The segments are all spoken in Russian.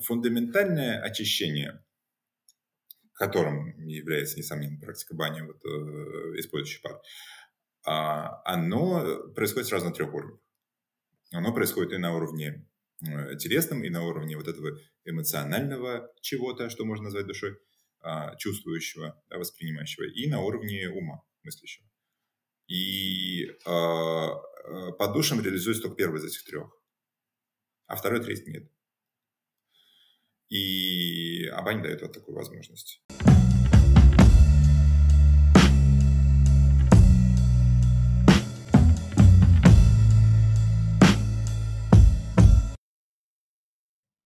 фундаментальное очищение, которым является, несомненно, практика бани вот, э, использующих пар, а, оно происходит сразу на трех уровнях. Оно происходит и на уровне э, телесном, и на уровне вот этого эмоционального чего-то, что можно назвать душой, а, чувствующего, да, воспринимающего, и на уровне ума мыслящего. И а, э, под душем реализуется только первый из этих трех, а второй, третий нет. И Абань дает вот такую возможность.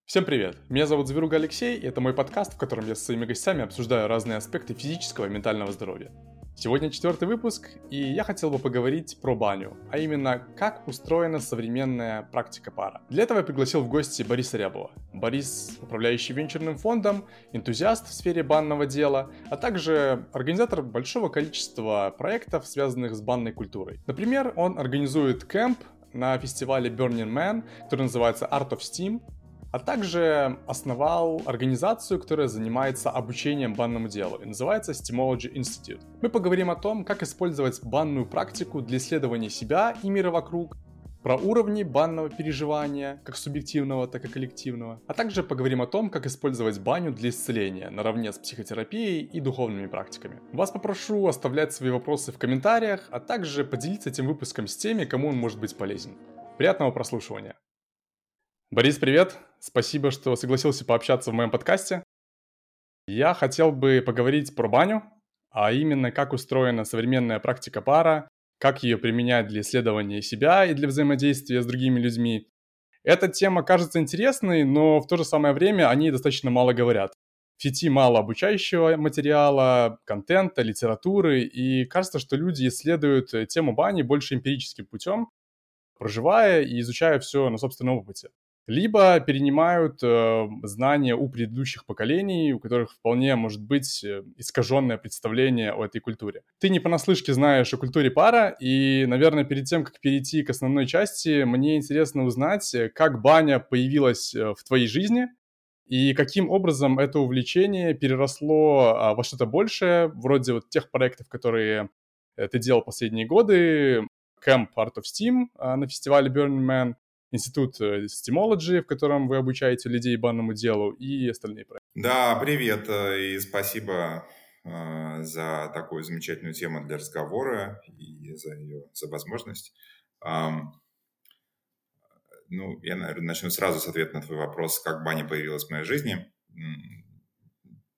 Всем привет! Меня зовут Зверуга Алексей, и это мой подкаст, в котором я со своими гостями обсуждаю разные аспекты физического и ментального здоровья. Сегодня четвертый выпуск, и я хотел бы поговорить про баню, а именно, как устроена современная практика пара. Для этого я пригласил в гости Бориса Рябова. Борис, управляющий венчурным фондом, энтузиаст в сфере банного дела, а также организатор большого количества проектов, связанных с банной культурой. Например, он организует кемп на фестивале Burning Man, который называется Art of Steam, а также основал организацию, которая занимается обучением банному делу и называется Stemology Institute. Мы поговорим о том, как использовать банную практику для исследования себя и мира вокруг, про уровни банного переживания, как субъективного, так и коллективного, а также поговорим о том, как использовать баню для исцеления наравне с психотерапией и духовными практиками. Вас попрошу оставлять свои вопросы в комментариях, а также поделиться этим выпуском с теми, кому он может быть полезен. Приятного прослушивания! Борис, привет! Спасибо, что согласился пообщаться в моем подкасте. Я хотел бы поговорить про баню, а именно как устроена современная практика пара, как ее применять для исследования себя и для взаимодействия с другими людьми. Эта тема кажется интересной, но в то же самое время они достаточно мало говорят. В сети мало обучающего материала, контента, литературы, и кажется, что люди исследуют тему бани больше эмпирическим путем, проживая и изучая все на собственном опыте либо перенимают э, знания у предыдущих поколений, у которых вполне может быть э, искаженное представление о этой культуре. Ты не понаслышке знаешь о культуре пара, и, наверное, перед тем, как перейти к основной части, мне интересно узнать, э, как баня появилась э, в твоей жизни, и каким образом это увлечение переросло а, во что-то большее, вроде вот тех проектов, которые ты делал последние годы, Camp Art of Steam на фестивале Burning Man, институт Stemology, э, в котором вы обучаете людей банному делу и остальные проекты. Да, привет э, и спасибо э, за такую замечательную тему для разговора и за ее за возможность. Ну, я, наверное, начну сразу с ответа на твой вопрос, как баня появилась в моей жизни.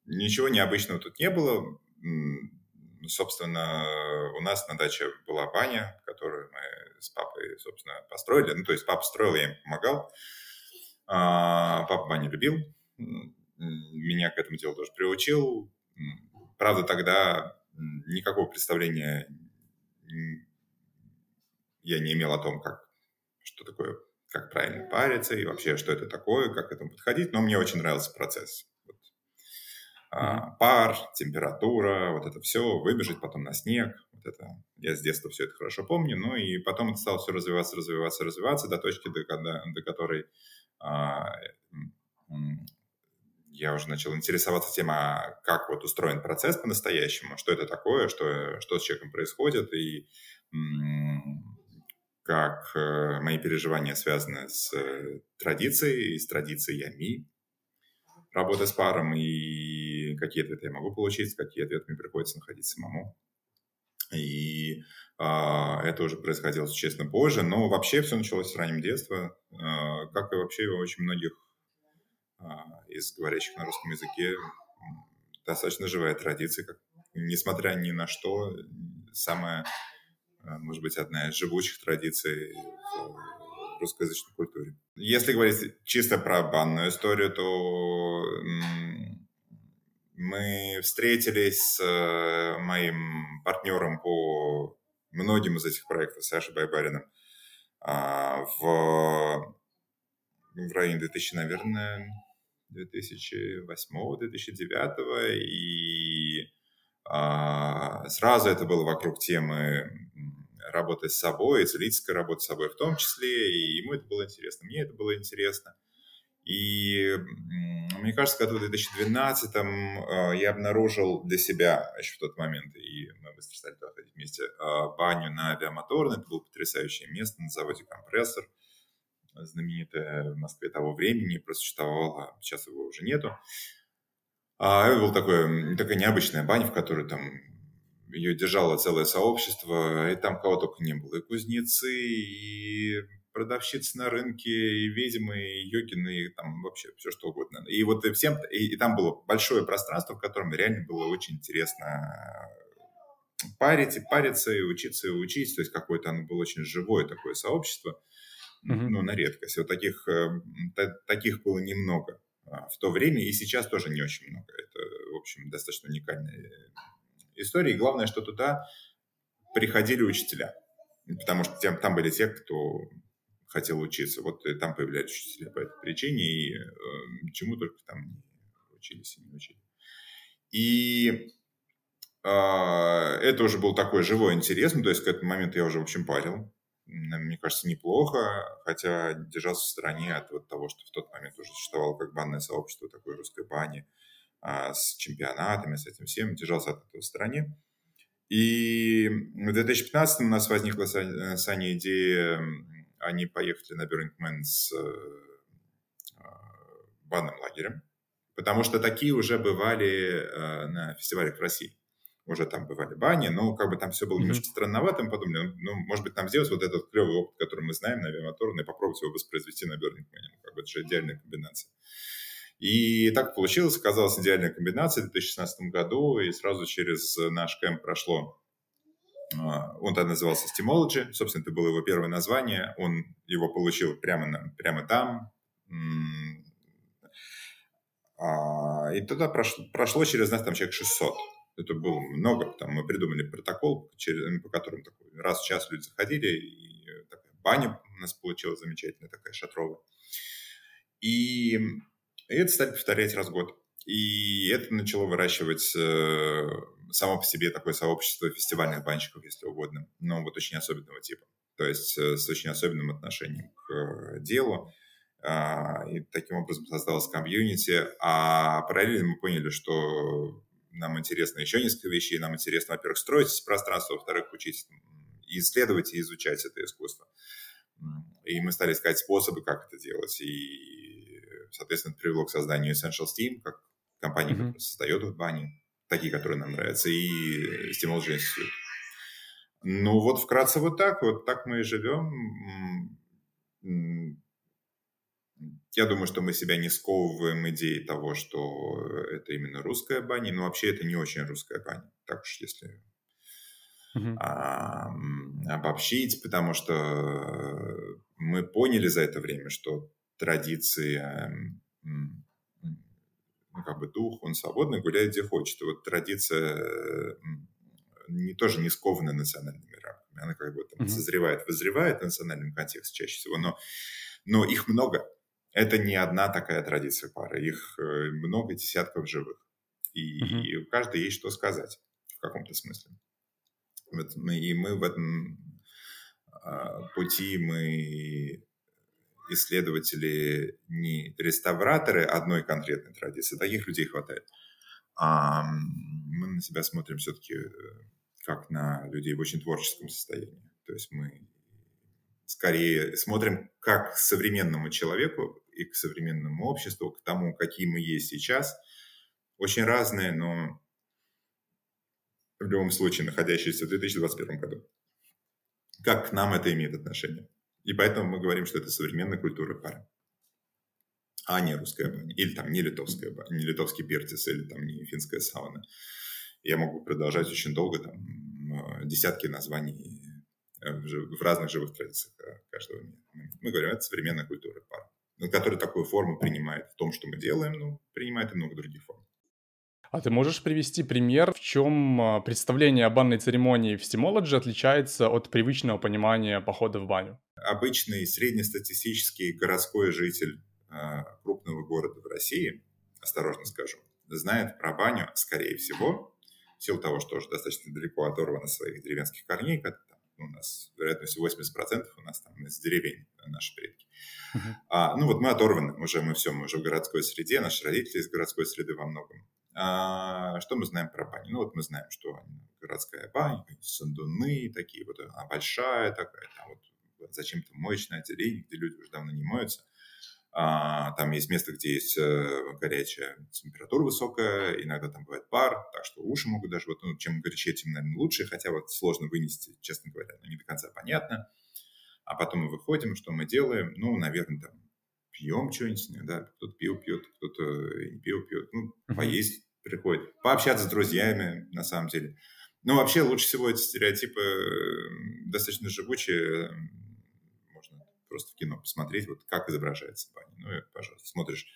Ничего необычного тут не было. Собственно, у нас на даче была баня, которую мы с папой, собственно, построили. Ну, то есть папа строил, я им помогал. А, папа баню любил. Меня к этому делу тоже приучил. Правда, тогда никакого представления я не имел о том, как, что такое, как правильно париться и вообще, что это такое, как к этому подходить. Но мне очень нравился процесс. Вот. А, пар, температура, вот это все, выбежать потом на снег, это, я с детства все это хорошо помню. Ну и потом это стало все развиваться, развиваться, развиваться до точки, до, до, до которой а, я уже начал интересоваться тем, а как вот устроен процесс по-настоящему, что это такое, что, что с человеком происходит, и как э, мои переживания связаны с э, традицией, с традициями работы с паром, и какие ответы я могу получить, какие ответы мне приходится находить самому. И а, это уже происходило существенно позже, но вообще все началось с раннего детства, а, как и вообще у очень многих а, из говорящих на русском языке достаточно живая традиция, как, несмотря ни на что, самая, а, может быть, одна из живучих традиций в русскоязычной культуре. Если говорить чисто про банную историю, то мы встретились с э, моим партнером по многим из этих проектов, Сашей Байбариным, а, в, в районе 2000, наверное, 2008-2009, и а, сразу это было вокруг темы работы с собой, целительской работы с собой в том числе, и ему это было интересно, мне это было интересно. И мне кажется, году в 2012 э, я обнаружил для себя еще в тот момент, и мы быстро стали туда ходить вместе, э, баню на авиамоторной. Это было потрясающее место на заводе «Компрессор», знаменитое в Москве того времени, просуществовало, сейчас его уже нету. А это была такое, такая необычная баня, в которой там ее держало целое сообщество, и там кого только не было. И кузнецы, и продавщицы на рынке, и ведьмы, и йогины, и там вообще все что угодно. И вот и всем, и, и там было большое пространство, в котором реально было очень интересно парить, и париться, и учиться, и учить. То есть какое-то оно было очень живое такое сообщество, mm-hmm. ну, на редкость. Вот таких, э, таких было немного а, в то время, и сейчас тоже не очень много. Это, в общем, достаточно уникальная история. И главное, что туда приходили учителя. Потому что там были те, кто хотел учиться. Вот и там появлялись учителя по этой причине, и э, чему только там не учились и не учили. И э, это уже был такой живой интерес, ну, то есть к этому моменту я уже, в общем, парил. Мне кажется, неплохо, хотя держался в стороне от вот того, что в тот момент уже существовало как банное сообщество такой русской бани а, с чемпионатами, с этим всем, держался от этого в стороне. И в 2015 у нас возникла с э, Аней идея они поехали на Burning Man с э, банным лагерем, потому что такие уже бывали э, на фестивалях в России. Уже там бывали бани, но как бы там все было немножко странновато, мы подумали, ну, ну, может быть, там сделать вот этот клевый опыт, который мы знаем на авиамоторной, и попробовать его воспроизвести на Burning Man. Ну, как бы это же идеальная комбинация. И так получилось, оказалась идеальная комбинация в 2016 году, и сразу через наш кемп прошло а, он тогда назывался Stemology, собственно, это было его первое название, он его получил прямо, прямо там. А, и тогда прошло, прошло через нас там человек 600. Это было много, там мы придумали протокол, через, по которому такой, раз в час люди заходили, и такая баня у нас получилась замечательная, такая шатровая. И, и это стали повторять раз в год. И это начало выращивать э, само по себе такое сообщество фестивальных банщиков, если угодно, но вот очень особенного типа. То есть э, с очень особенным отношением к э, делу. А, и таким образом создалось комьюнити. А параллельно мы поняли, что нам интересно еще несколько вещей. Нам интересно, во-первых, строить пространство, во-вторых, учить исследовать и изучать это искусство. И мы стали искать способы, как это делать. И, соответственно, это привело к созданию Essential Steam, как компании, mm-hmm. которая создает бани такие, которые нам нравятся, и Stimulation Institute. Ну вот вкратце вот так, вот так мы и живем. Я думаю, что мы себя не сковываем идеей того, что это именно русская баня, но вообще это не очень русская баня, так уж если uh-huh. а, обобщить, потому что мы поняли за это время, что традиции как бы дух, он свободный, гуляет где хочет. И вот традиция не, тоже не скована национальными рамками. Она как бы там mm-hmm. созревает, вызревает в национальном контексте чаще всего, но, но их много. Это не одна такая традиция пары, их э, много десятков живых. И, mm-hmm. и у каждой есть что сказать в каком-то смысле. Вот и мы в этом а, пути мы исследователи не реставраторы одной конкретной традиции, таких людей хватает. А мы на себя смотрим все-таки э, как на людей в очень творческом состоянии. То есть мы скорее смотрим как к современному человеку и к современному обществу, к тому, какие мы есть сейчас. Очень разные, но в любом случае находящиеся в 2021 году. Как к нам это имеет отношение? И поэтому мы говорим, что это современная культура пары. А не русская баня. Или там не литовская баня, не литовский пертис, или там не финская сауна. Я могу продолжать очень долго, там э, десятки названий э, в разных живых традициях каждого мира. Мы говорим, это современная культура пары, которая такую форму принимает в том, что мы делаем, но принимает и много других форм. А ты можешь привести пример, в чем а, представление о банной церемонии в Steamology отличается от привычного понимания похода в баню? Обычный среднестатистический городской житель а, крупного города в России, осторожно скажу, знает про баню, скорее всего, в силу того, что уже достаточно далеко оторван от своих деревенских корней, как там у нас вероятность 80% у нас там из деревень наши предки. Uh-huh. А, ну вот мы оторваны, уже мы все, мы уже в городской среде, наши родители из городской среды во многом. А, что мы знаем про бани? Ну вот мы знаем, что городская баня, сандуны такие, вот она большая такая, там вот зачем-то моечное отделение, где люди уже давно не моются. А, там есть место, где есть э, горячая температура высокая, иногда там бывает пар, так что уши могут даже, вот, ну, чем горячее, тем, наверное, лучше, хотя вот сложно вынести, честно говоря, но не до конца понятно. А потом мы выходим, что мы делаем, ну, наверное, там пьем что-нибудь, да, кто-то пиво пьет, кто-то не пиво пьет, ну, поесть приходит, пообщаться с друзьями, на самом деле. Ну, вообще, лучше всего эти стереотипы достаточно живучие, просто в кино посмотреть, вот как изображается баня. Ну, и, пожалуйста, смотришь,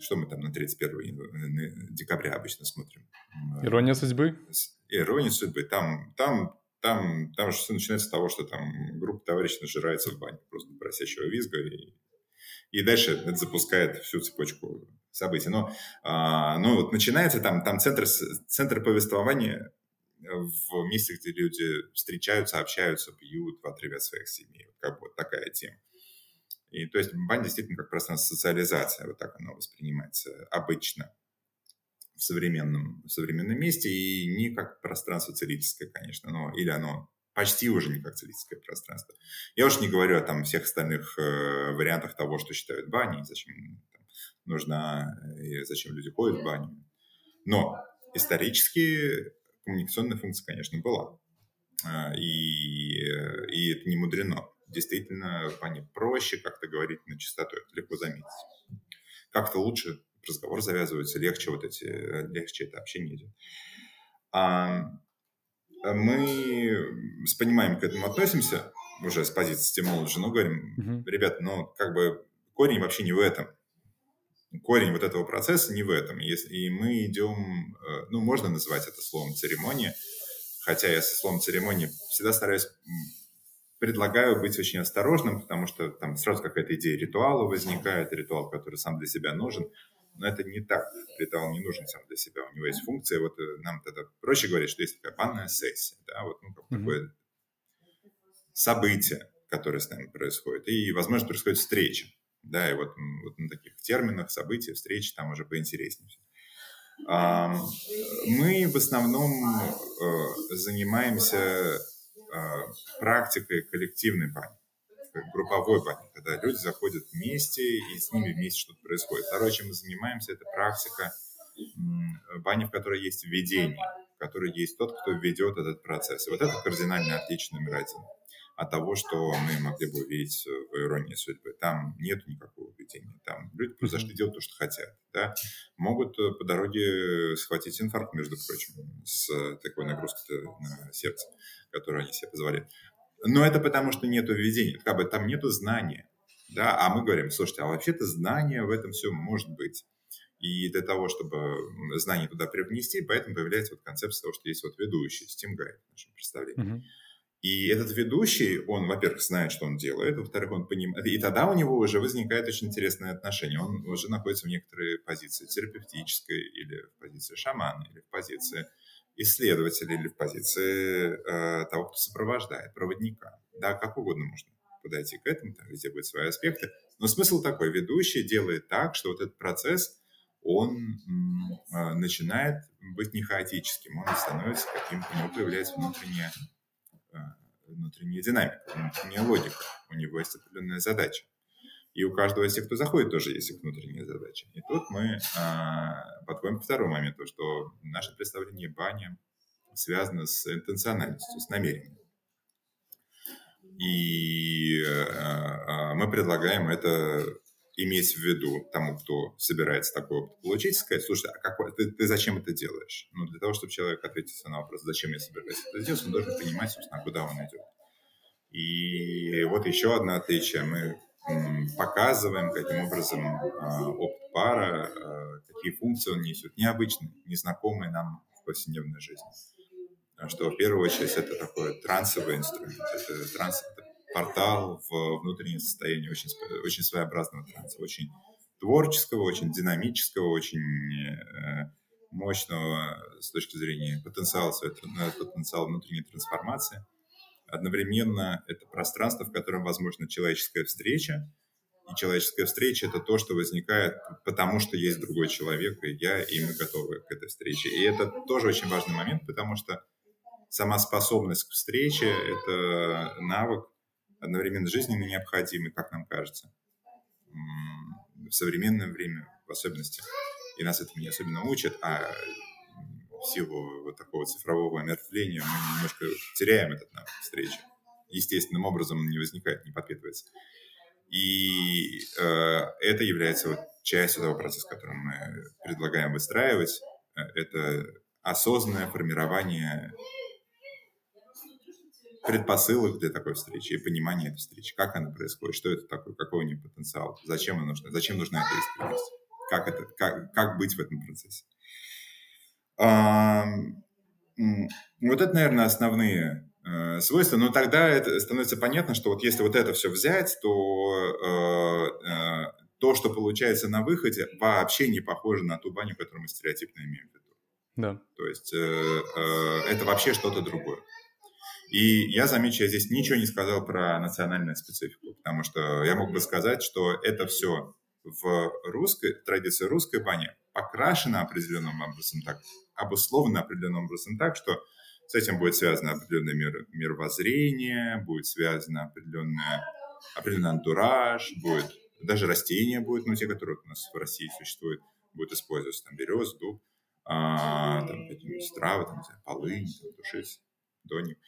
что мы там на 31 декабря обычно смотрим. Ирония судьбы? Ирония судьбы. Там, там, там, там же все начинается с того, что там группа товарищей нажирается в бане, просто просящего визга, и, и дальше это запускает всю цепочку событий. Но, а, ну, вот начинается там, там центр, центр повествования в месте, где люди встречаются, общаются, пьют в отрыве от своих семей. Как бы вот такая тема. И то есть баня действительно как пространство социализации, вот так оно воспринимается обычно в современном, в современном месте, и не как пространство целительское, конечно, но или оно почти уже не как целительское пространство. Я уж не говорю о там всех остальных э, вариантах того, что считают баней, зачем там, нужна, и зачем люди ходят в баню. Но исторически коммуникационная функция, конечно, была. А, и, и это не мудрено. Действительно, пане проще как-то говорить на чистоту, это легко заметить. Как-то лучше разговор завязывается, легче вот эти, легче это общение идет. Мы с пониманием к этому относимся, уже с позиции Technology, но говорим, uh-huh. ребят, ну, как бы корень вообще не в этом корень вот этого процесса не в этом. И мы идем, э, ну, можно называть это словом церемония, хотя я со словом церемония всегда стараюсь, предлагаю быть очень осторожным, потому что там сразу какая-то идея ритуала возникает, ритуал, который сам для себя нужен. Но это не так. Ритуал не нужен сам для себя. У него есть функция. Вот э, нам тогда проще говорить, что есть такая банная сессия. Да? Вот ну, как mm-hmm. такое событие, которое с нами происходит. И, возможно, происходит встреча. Да, и вот, вот на таких терминах, события, встречи там уже поинтереснее. Мы в основном э, занимаемся э, практикой коллективной бани, групповой бани, когда люди заходят вместе и с ними вместе что-то происходит. Второе, чем мы занимаемся, это практика бани, в которой есть введение, в которой есть тот, кто ведет этот процесс. И вот это кардинально отличие номер один от того, что мы могли бы увидеть в «Иронии судьбы». Там нет никакого видения. Там люди просто зашли делать то, что хотят. Да? Могут э, по дороге схватить инфаркт, между прочим, с такой нагрузкой на сердце, которую они себе позволяют. Но это потому, что нет введения. Как бы там нету знания. Да? А мы говорим, слушайте, а вообще-то знание в этом все может быть. И для того, чтобы знание туда привнести, поэтому появляется вот концепция того, что есть вот ведущий, Steam Guide в нашем представлении. Uh-huh. И этот ведущий, он, во-первых, знает, что он делает, во-вторых, он понимает, и тогда у него уже возникает очень интересное отношение. Он уже находится в некоторой позиции терапевтической, или в позиции шамана, или в позиции исследователя, или в позиции э, того, кто сопровождает, проводника. Да, как угодно можно подойти к этому, там везде будут свои аспекты. Но смысл такой, ведущий делает так, что вот этот процесс, он э, начинает быть не хаотическим, он становится каким-то, у него появляется внутренняя внутренняя динамика, внутренняя логика. У него есть определенная задача. И у каждого из тех, кто заходит, тоже есть их внутренняя задача. И тут мы а, подходим к второму моменту, что наше представление бани связано с интенциональностью, с намерением. И а, а, мы предлагаем это иметь в виду тому, кто собирается такой опыт получить, сказать, слушай, а какой, ты, ты зачем это делаешь? Ну, для того, чтобы человек ответил на вопрос, зачем я собираюсь это делать, он должен понимать, собственно, куда он идет. И вот еще одно отличие. Мы показываем, каким образом а, опыт пара, а, какие функции он несет, необычные, незнакомые нам в повседневной жизни. Что в первую очередь это такой трансовый инструмент, это транс, портал в внутреннее состояние очень, очень своеобразного транса, очень творческого, очень динамического, очень э, мощного с точки зрения потенциала, своего, потенциала внутренней трансформации. Одновременно это пространство, в котором возможна человеческая встреча, и человеческая встреча – это то, что возникает потому, что есть другой человек, и я, и мы готовы к этой встрече. И это тоже очень важный момент, потому что сама способность к встрече – это навык одновременно жизненно необходимый, как нам кажется, в современное время в особенности. И нас этому не особенно учат, а в силу вот такого цифрового омертвления мы немножко теряем этот навык встречи. Естественным образом не возникает, не подпитывается. И э, это является вот частью того процесса, который мы предлагаем выстраивать. Э, это осознанное формирование предпосылок для такой встречи и понимание этой встречи, как она происходит, что это такое, какой у нее потенциал, зачем она нужна, зачем нужна эта искренность, как, это, как, как быть в этом процессе. А, вот это, наверное, основные э, свойства, но тогда это становится понятно, что вот если вот это все взять, то э, э, то, что получается на выходе, вообще не похоже на ту баню, которую мы стереотипно имеем в виду. Да. То есть э, э, это вообще что-то другое. И я замечу, я здесь ничего не сказал про национальную специфику, потому что я мог бы сказать, что это все в русской традиции русской бани покрашено определенным образом так, обусловлено определенным образом так, что с этим будет связано определенное мир, мировоззрение, будет связано определенное, определенный антураж, будет даже растения будут, ну, те, которые у нас в России существуют, будут использоваться, там, берез, дуб, а, там, какие-нибудь травы, там, полынь, там, душица, доник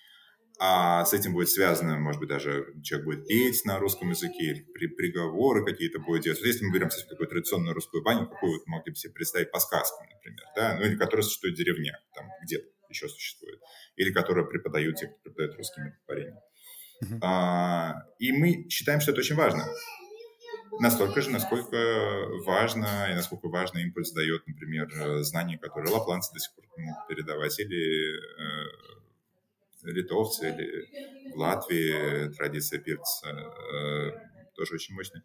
а с этим будет связано, может быть, даже человек будет петь на русском языке, или при, приговоры какие-то будет делать. Если мы берем, кстати, такую традиционную русскую баню, какую вы могли бы себе представить по сказкам, например, да, ну или которая существует в деревнях, там где-то еще существует, или которая преподают те, кто преподает русскими творениями. Uh-huh. А, и мы считаем, что это очень важно. Настолько же, насколько важно и насколько важный импульс дает, например, знания, которые лапланцы до сих пор могут передавать, или э, литовцы или в Латвии традиция пирца э, тоже очень мощная.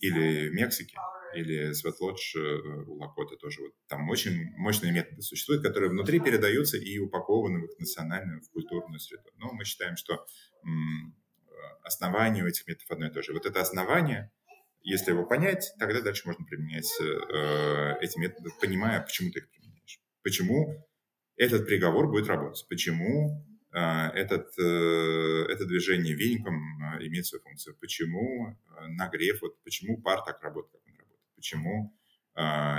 Или в Мексике, или Светлодж э, у Лакоты тоже. Вот там очень мощные методы существуют, которые внутри передаются и упакованы в их национальную, в культурную среду. Но мы считаем, что м, основание у этих методов одно и то же. Вот это основание, если его понять, тогда дальше можно применять э, эти методы, понимая, почему ты их применяешь. Почему этот приговор будет работать. Почему этот, э, это движение веником а, имеет свою функцию. Почему а, нагрев, вот почему пар так работает, как он работает? Почему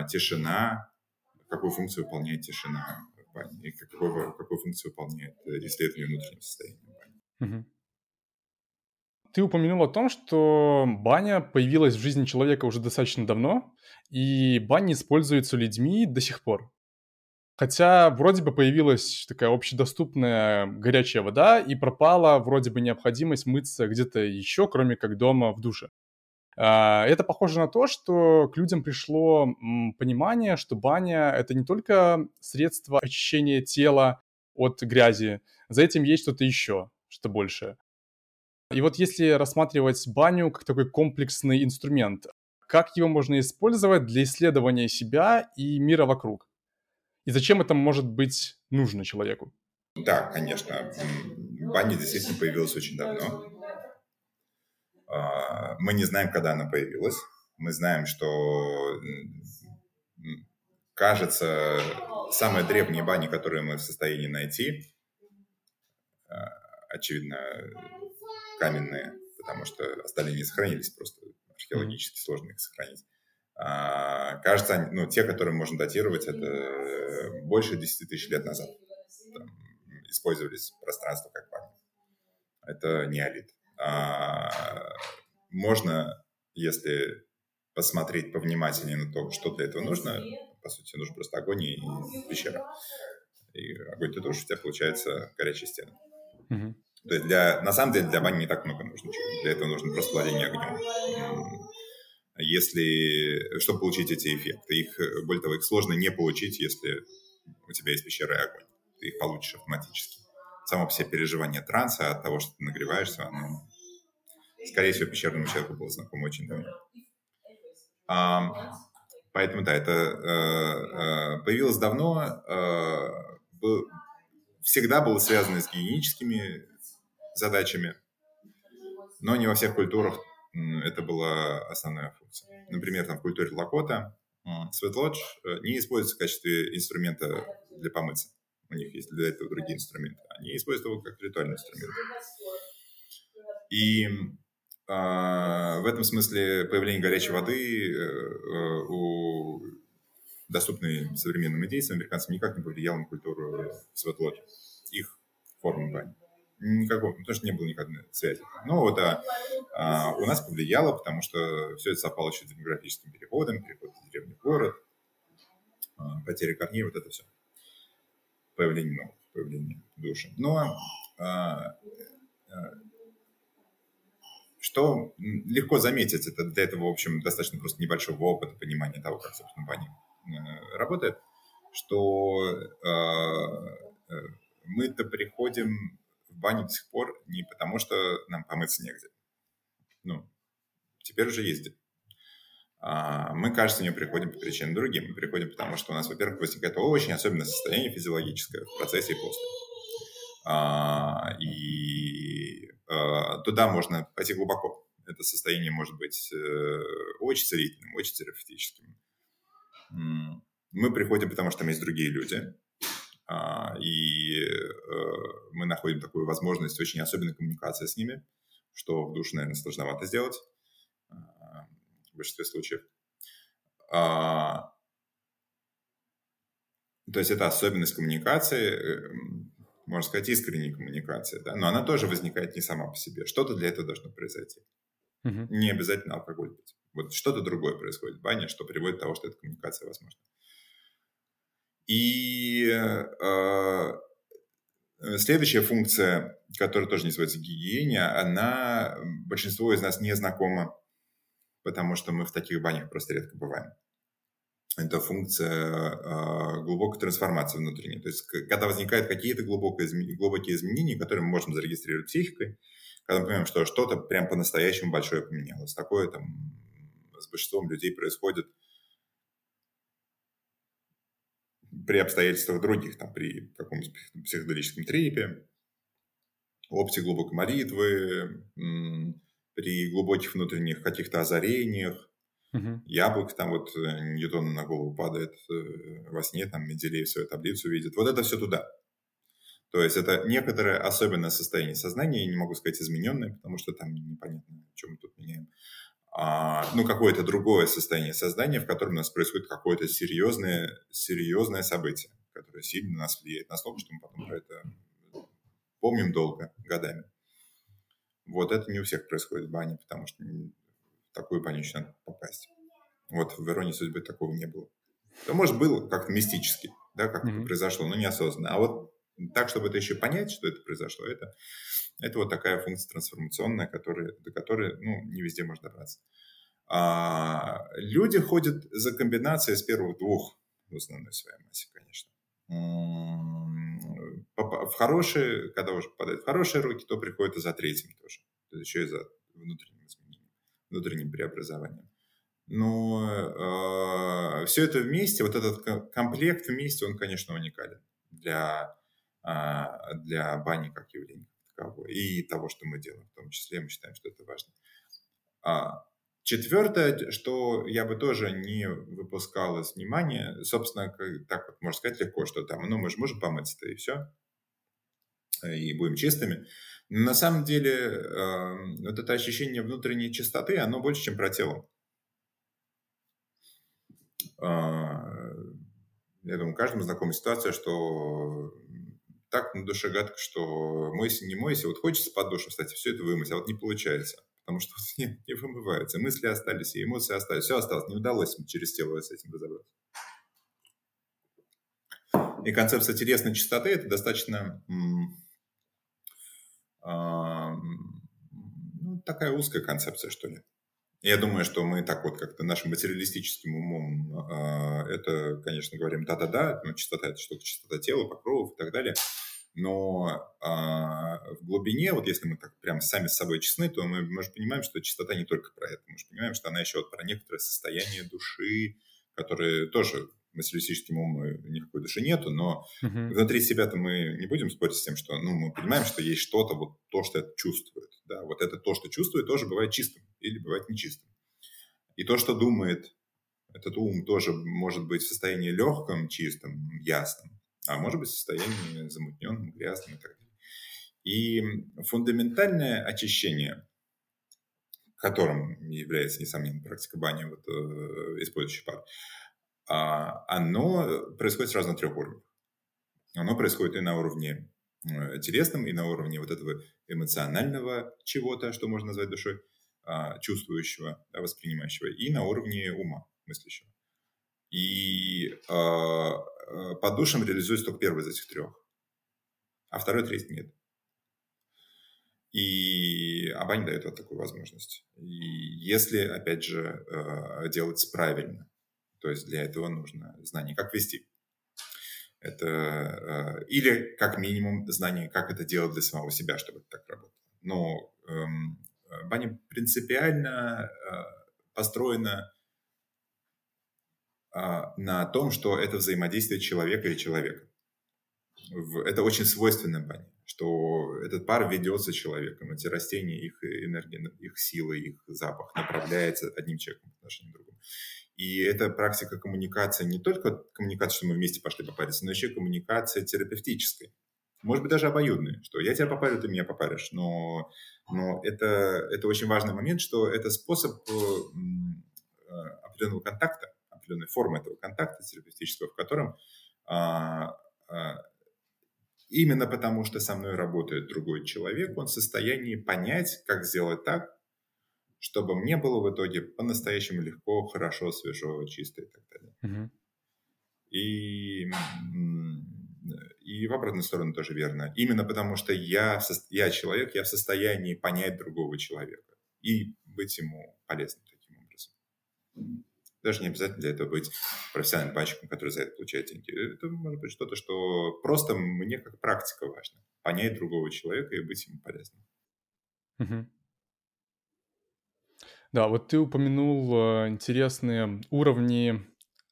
тишина, какую функцию выполняет тишина в бане? И какую, какую функцию выполняет исследование внутреннего состояния бани? Ты упомянул о том, что баня появилась в жизни человека уже достаточно давно, и баня используется людьми до сих пор. Хотя вроде бы появилась такая общедоступная горячая вода, и пропала вроде бы необходимость мыться где-то еще, кроме как дома в душе. А, это похоже на то, что к людям пришло понимание, что баня — это не только средство очищения тела от грязи, за этим есть что-то еще, что большее. И вот если рассматривать баню как такой комплексный инструмент, как его можно использовать для исследования себя и мира вокруг? И зачем это может быть нужно человеку? Да, конечно. Баня действительно появилась очень давно. А, мы не знаем, когда она появилась. Мы знаем, что, кажется, самые древние бани, которые мы в состоянии найти, а, очевидно, каменные, потому что остальные не сохранились, просто археологически сложно их сохранить. А, кажется, ну, те, которые можно датировать, это больше 10 тысяч лет назад. Там использовались пространства как память. Это неолит. А, можно, если посмотреть повнимательнее на то, что для этого нужно, по сути, нужен просто огонь и пещера. И огонь ты тоже, у тебя получается горячая стена. То есть для, на самом деле для бани не так много нужно. Для этого нужно просто владение огнем если, чтобы получить эти эффекты. Их, более того, их сложно не получить, если у тебя есть пещера и огонь. Ты их получишь автоматически. Само по себе переживание транса от того, что ты нагреваешься, оно, скорее всего, пещерному человеку было знакомо очень давно. А, поэтому, да, это э, э, появилось давно, э, был, всегда было связано с гигиеническими задачами, но не во всех культурах это была основная. Например, там в культуре Лакота Светлодж э, не используется в качестве инструмента для помыться. У них есть для этого другие инструменты. Они используют его как ритуальный инструмент. И а, в этом смысле появление горячей воды э, э, у доступной современным индейцам, американцам, никак не повлияло на культуру Светлодж, их формы бани никакого, потому что не было никакой связи. Но вот а, а, у нас повлияло, потому что все это совпало еще с демографическим переходом, переход из деревни в город, а, потеря корней, вот это все. Появление новых, появление души. Но а, а, что легко заметить, это для этого, в общем, достаточно просто небольшого опыта, понимания того, как, собственно, баня э, работает, что э, мы-то приходим в баню до сих пор не потому, что нам помыться негде. Ну, теперь уже ездит. А, мы, кажется, не приходим по причинам другим. Мы приходим потому, что у нас, во-первых, возникает очень особенное состояние физиологическое в процессе и после. А, и а, туда можно пойти глубоко. Это состояние может быть э, очень целительным, очень терапевтическим. Мы приходим, потому что там есть другие люди, и э, мы находим такую возможность очень особенной коммуникации с ними, что в душе, наверное, сложновато сделать а, в большинстве случаев. А, то есть это особенность коммуникации, э, можно сказать, искренней коммуникации, да? но она тоже возникает не сама по себе. Что-то для этого должно произойти. Угу. Не обязательно алкоголь быть. Вот что-то другое происходит в бане, что приводит к тому, что эта коммуникация возможна. И э, следующая функция, которая тоже называется гигиена, она большинство из нас не знакома, потому что мы в таких банях просто редко бываем. Это функция э, глубокой трансформации внутренней. То есть, когда возникают какие-то глубокие, глубокие изменения, которые мы можем зарегистрировать психикой, когда мы понимаем, что что-то прям по-настоящему большое поменялось. Такое там с большинством людей происходит – при обстоятельствах других, там, при каком-то психоделическом трипе, опции глубокой молитвы, при глубоких внутренних каких-то озарениях, угу. яблоко там вот э, Ньютону на голову падает э, во сне, там Менделеев свою таблицу видит. Вот это все туда. То есть это некоторое особенное состояние сознания, я не могу сказать измененное, потому что там непонятно, чем мы тут меняем ну, какое-то другое состояние сознания, в котором у нас происходит какое-то серьезное, серьезное событие, которое сильно на нас влияет настолько, что мы потом про это помним долго, годами. Вот это не у всех происходит в бане, потому что в такую баню еще надо попасть. Вот в Вероне судьбы такого не было. Да, может, было как-то мистически, да, как mm-hmm. произошло, но неосознанно. А вот так, чтобы это еще понять, что это произошло, это это вот такая функция трансформационная, которая, до которой ну, не везде можно добраться. А, люди ходят за комбинацией с первых двух в основной своей массе, конечно. В хорошие, когда уже попадают в хорошие руки, то приходят и за третьим тоже. То есть еще и за внутренним изменением, внутренним преобразованием. Но э, а, все это вместе, вот этот комплект вместе, он, конечно, уникален для, для бани как явления и того, что мы делаем в том числе, мы считаем, что это важно. А, четвертое, что я бы тоже не выпускал из внимания, собственно, так вот можно сказать легко, что там, ну, мы же можем помыться-то и все, и будем чистыми. Но на самом деле э, вот это ощущение внутренней чистоты, оно больше, чем про тело. Э, я думаю, каждому знакома ситуация, что так на душе гадко, что мойся, не мойся. Вот хочется под душем, кстати, все это вымыть, а вот не получается. Потому что не, не вымывается. Мысли остались, и эмоции остались. Все осталось. Не удалось через тело с этим разобраться. И концепция телесной чистоты – это достаточно э, ну, такая узкая концепция, что ли. Я думаю, что мы так вот как-то нашим материалистическим умом э, это, конечно, говорим да-да-да, но чистота – это штука, чистота тела, покровов и так далее – но а, в глубине, вот если мы так прям сами с собой честны, то мы, мы же понимаем, что чистота не только про это. Мы же понимаем, что она еще вот про некоторое состояние души, которое тоже материалистическим умом никакой души нету, но uh-huh. внутри себя-то мы не будем спорить с тем, что ну, мы понимаем, что есть что-то, вот то, что это чувствует. Да? Вот это то, что чувствует, тоже бывает чистым или бывает нечистым. И то, что думает этот ум, тоже может быть в состоянии легком, чистом, ясном, а может быть в состоянии замутненном, грязном и так далее. И фундаментальное очищение, которым является, несомненно, практика бани, вот, э, использующий пар, оно происходит сразу на трех уровнях. Оно происходит и на уровне э, телесном, и на уровне вот этого эмоционального чего-то, что можно назвать душой, а, чувствующего, да, воспринимающего, и на уровне ума мыслящего. И а, под душем реализуется только первый из этих трех, а второй, третий нет. И Аба дает вот такую возможность. И если, опять же, делать правильно, то есть для этого нужно знание, как вести. Это, э, или как минимум знание, как это делать для самого себя, чтобы это так работало. Но эм, баня принципиально э, построена э, на том, что это взаимодействие человека и человека. Это очень свойственно бане, что этот пар ведется человеком, эти растения, их энергия, их сила, их запах направляется одним человеком по отношению к другому. И это практика коммуникации, не только коммуникация, что мы вместе пошли попариться, но еще коммуникация терапевтическая. Может быть, даже обоюдная, что я тебя попарю, ты меня попаришь. Но, но это, это очень важный момент, что это способ э, э, определенного контакта, определенной формы этого контакта терапевтического, в котором а, а, именно потому, что со мной работает другой человек, он в состоянии понять, как сделать так, чтобы мне было в итоге по-настоящему легко, хорошо, свежо, чисто и так далее. Uh-huh. И, и в обратную сторону тоже верно. Именно потому что я, я человек, я в состоянии понять другого человека и быть ему полезным таким образом. Даже не обязательно для этого быть профессиональным банщиком, который за это получает деньги. Это может быть что-то, что просто мне как практика важно. Понять другого человека и быть ему полезным. Uh-huh. Да, вот ты упомянул э, интересные уровни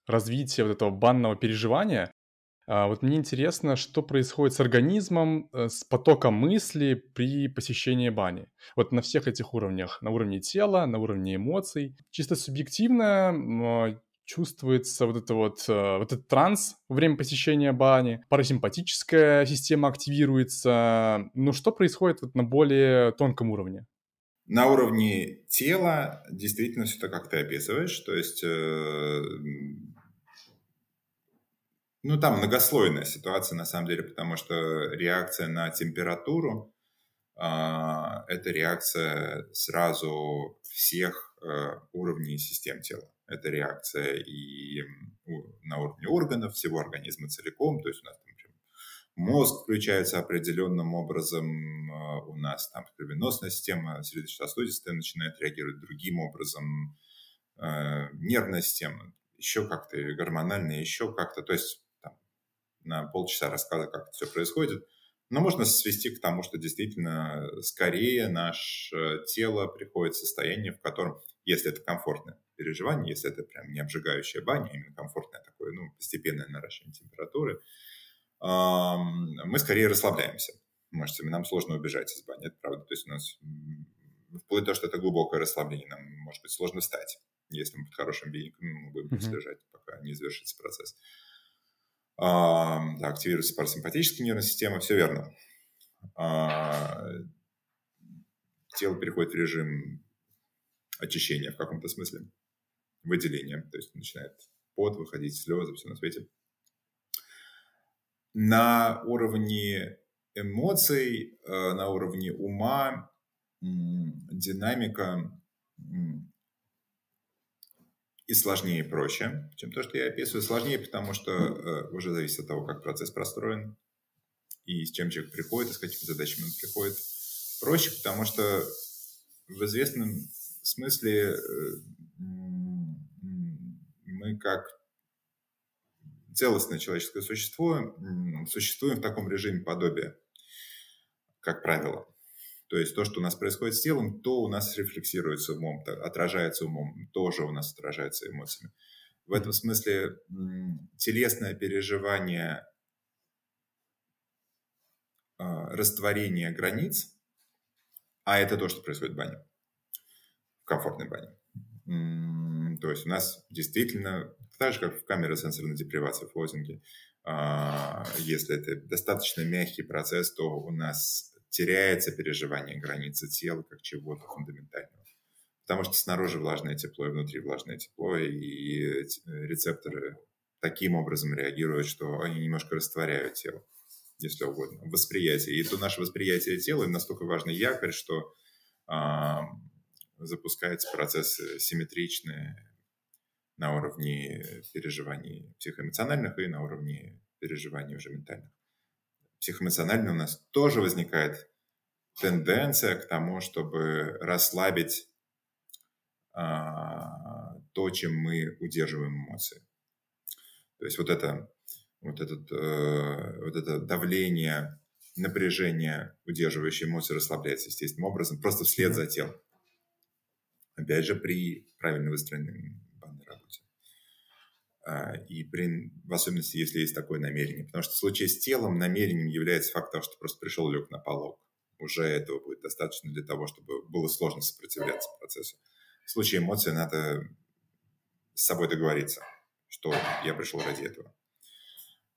развития вот этого банного переживания. А вот мне интересно, что происходит с организмом, э, с потоком мысли при посещении бани. Вот на всех этих уровнях. На уровне тела, на уровне эмоций. Чисто субъективно а, чувствуется вот, это вот, э, вот этот транс во время посещения бани, парасимпатическая система активируется. Ну, что происходит вот на более тонком уровне? На уровне тела действительно все так, как ты описываешь, то есть, э, ну, там многослойная ситуация на самом деле, потому что реакция на температуру э, это реакция сразу всех э, уровней систем тела. Это реакция и на уровне органов, всего организма целиком, то есть у нас мозг включается определенным образом, а, у нас там кровеносная система, сердечно-сосудистая начинает реагировать другим образом, а, нервная система, еще как-то гормональная, еще как-то, то есть там, на полчаса рассказа, как это все происходит, но можно свести к тому, что действительно скорее наше тело приходит в состояние, в котором, если это комфортное переживание, если это прям не обжигающая баня, а именно комфортное такое, ну, постепенное наращивание температуры, мы скорее расслабляемся. Можете, нам сложно убежать из бани, это правда. То есть у нас вплоть до того, что это глубокое расслабление, нам может быть сложно встать, если мы под хорошим веником мы будем mm-hmm. лежать, пока не завершится процесс. А, да, активируется парасимпатическая нервная система, все верно. А, тело переходит в режим очищения в каком-то смысле, выделения, то есть начинает пот, выходить слезы, все на свете на уровне эмоций, э, на уровне ума динамика и сложнее и проще, чем то, что я описываю. Сложнее, потому что э, уже зависит от того, как процесс простроен и с чем человек приходит, и с какими задачами он приходит. Проще, потому что в известном смысле э, мы как целостное человеческое существо, существуем в таком режиме подобия, как правило. То есть то, что у нас происходит с телом, то у нас рефлексируется умом, отражается умом, тоже у нас отражается эмоциями. В этом смысле телесное переживание а, растворения границ, а это то, что происходит в бане, в комфортной бане. То есть у нас действительно, так же, как в камере сенсорной депривации в лозинге, а, если это достаточно мягкий процесс, то у нас теряется переживание границы тела как чего-то фундаментального. Потому что снаружи влажное тепло и внутри влажное тепло, и рецепторы таким образом реагируют, что они немножко растворяют тело, если угодно, восприятие. И то наше восприятие тела настолько важный якорь, что запускается процесс симметричный на уровне переживаний психоэмоциональных и на уровне переживаний уже ментальных. Психоэмоционально у нас тоже возникает тенденция к тому, чтобы расслабить а, то, чем мы удерживаем эмоции. То есть вот это, вот этот, э, вот это давление, напряжение, удерживающее эмоции, расслабляется естественным образом, просто вслед за телом. Опять же, при правильно. А, и при, в особенности, если есть такое намерение. Потому что в случае с телом намерением является факт того, что просто пришел лег на полок. Уже этого будет достаточно для того, чтобы было сложно сопротивляться процессу. В случае эмоций надо с собой договориться, что я пришел ради этого.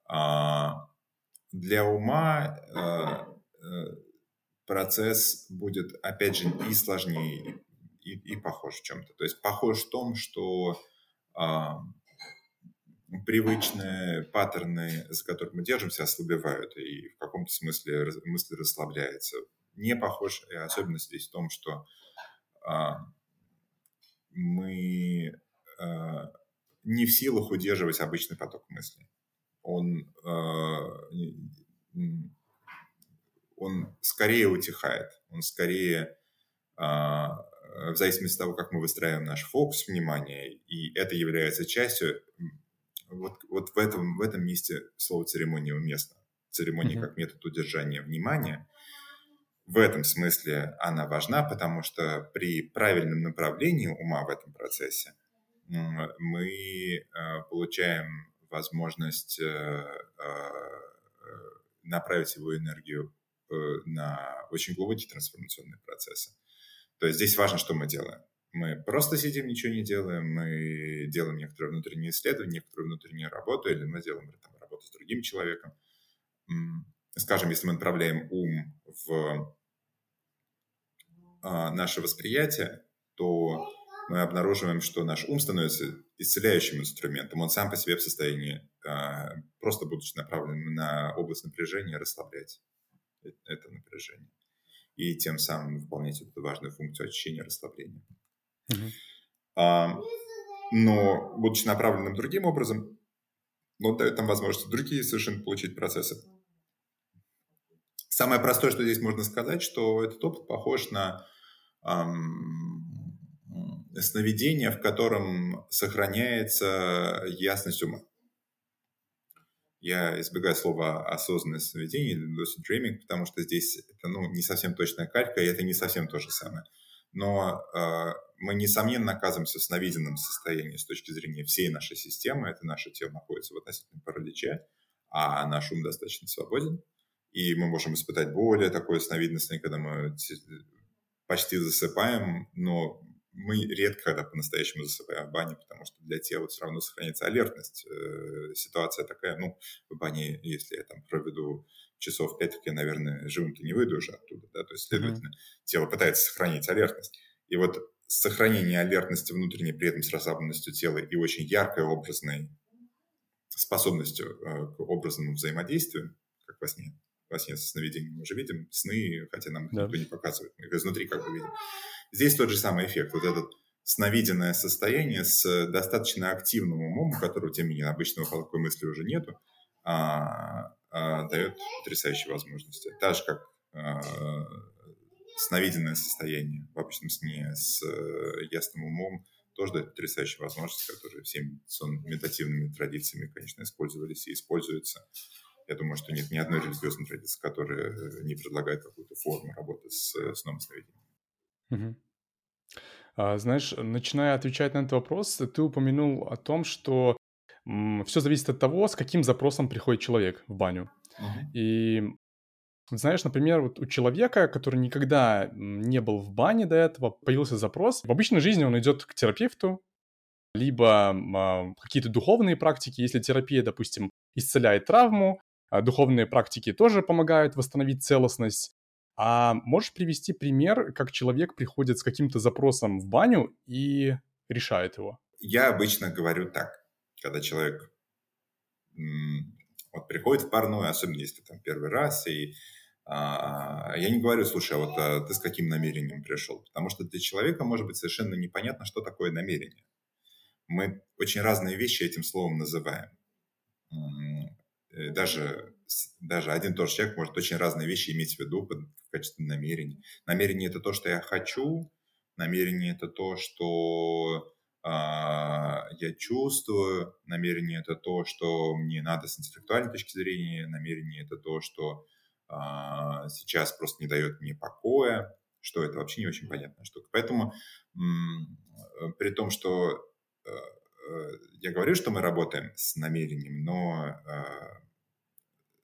А, для ума а, э, процесс будет, опять же, и сложнее, и, и похож в чем-то. То есть похож в том, что а, привычные паттерны, за которыми мы держимся, ослабевают, и в каком-то смысле мысль расслабляется. Не похож, и особенно здесь в том, что а, мы а, не в силах удерживать обычный поток мыслей. Он, а, он скорее утихает, он скорее а, в зависимости от того, как мы выстраиваем наш фокус внимания, и это является частью, вот, вот в, этом, в этом месте слово церемония уместно. Церемония mm-hmm. как метод удержания внимания. В этом смысле она важна, потому что при правильном направлении ума в этом процессе мы э, получаем возможность э, направить его энергию на очень глубокие трансформационные процессы. То есть здесь важно, что мы делаем. Мы просто сидим, ничего не делаем, мы делаем некоторые внутренние исследования, некоторую внутреннюю работу, или мы делаем там, работу с другим человеком. Скажем, если мы направляем ум в а, наше восприятие, то мы обнаруживаем, что наш ум становится исцеляющим инструментом. Он сам по себе в состоянии, а, просто будучи направленным на область напряжения, расслаблять это напряжение и тем самым выполнять эту важную функцию очищения расслабления. А, но, будучи направленным другим образом, он дает нам возможность другие совершенно получить процессы. Самое простое, что здесь можно сказать, что этот опыт похож на эм, сновидение, в котором сохраняется ясность ума. Я избегаю слова осознанное сновидение или lucid dreaming, потому что здесь это ну, не совсем точная калька, и это не совсем то же самое. Но э, мы, несомненно, оказываемся в сновиденном состоянии с точки зрения всей нашей системы. Это наше тело находится в относительном параличе, а наш ум достаточно свободен. И мы можем испытать более такое сновидность, когда мы почти засыпаем, но мы редко когда по-настоящему засыпаем в бане, потому что для тела все равно сохраняется алертность. Э, ситуация такая, ну, в бане, если я там проведу часов пять, так я, наверное, живым-то не выйду уже оттуда, да, то есть, следовательно, mm-hmm. тело пытается сохранить алертность. И вот сохранение алертности внутренней, при этом с расслабленностью тела и очень яркой образной способностью э, к образному взаимодействию, как во сне, во сне со сновидением мы же видим сны, хотя нам да. никто не показывает, мы их изнутри как бы видим. Здесь тот же самый эффект, вот этот сновиденное состояние с достаточно активным умом, у которого, тем не менее, обычного такой мысли уже нету, а, дает потрясающие возможности. Так же, как а, сновиденное состояние в обычном сне с э, ясным умом тоже дает потрясающие возможности, которые всеми медитативными традициями, конечно, использовались и используются. Я думаю, что нет ни одной религиозной традиции, которая не предлагает какую-то форму работы с сном и сновидением. А, знаешь, начиная отвечать на этот вопрос, ты упомянул о том, что все зависит от того, с каким запросом приходит человек в баню. Мгм. И знаешь, например, вот у человека, который никогда не был в бане до этого, появился запрос. В обычной жизни он идет к терапевту, либо а, какие-то духовные практики. Если терапия, допустим, исцеляет травму, а духовные практики тоже помогают восстановить целостность. А можешь привести пример, как человек приходит с каким-то запросом в баню и решает его? Я обычно говорю так, когда человек вот приходит в парную, особенно если там первый раз, и а, я не говорю, слушай, а вот а, ты с каким намерением пришел? Потому что для человека может быть совершенно непонятно, что такое намерение. Мы очень разные вещи этим словом называем. Э, даже, даже один тот же человек может очень разные вещи иметь в виду в качестве намерений. Намерение – это то, что я хочу, намерение – это то, что я чувствую, намерение – это то, что мне надо с интеллектуальной точки зрения, намерение – это то, что э, сейчас просто не дает мне покоя, что это вообще не очень понятная штука. Поэтому э, при том, что э, я говорю, что мы работаем с намерением, но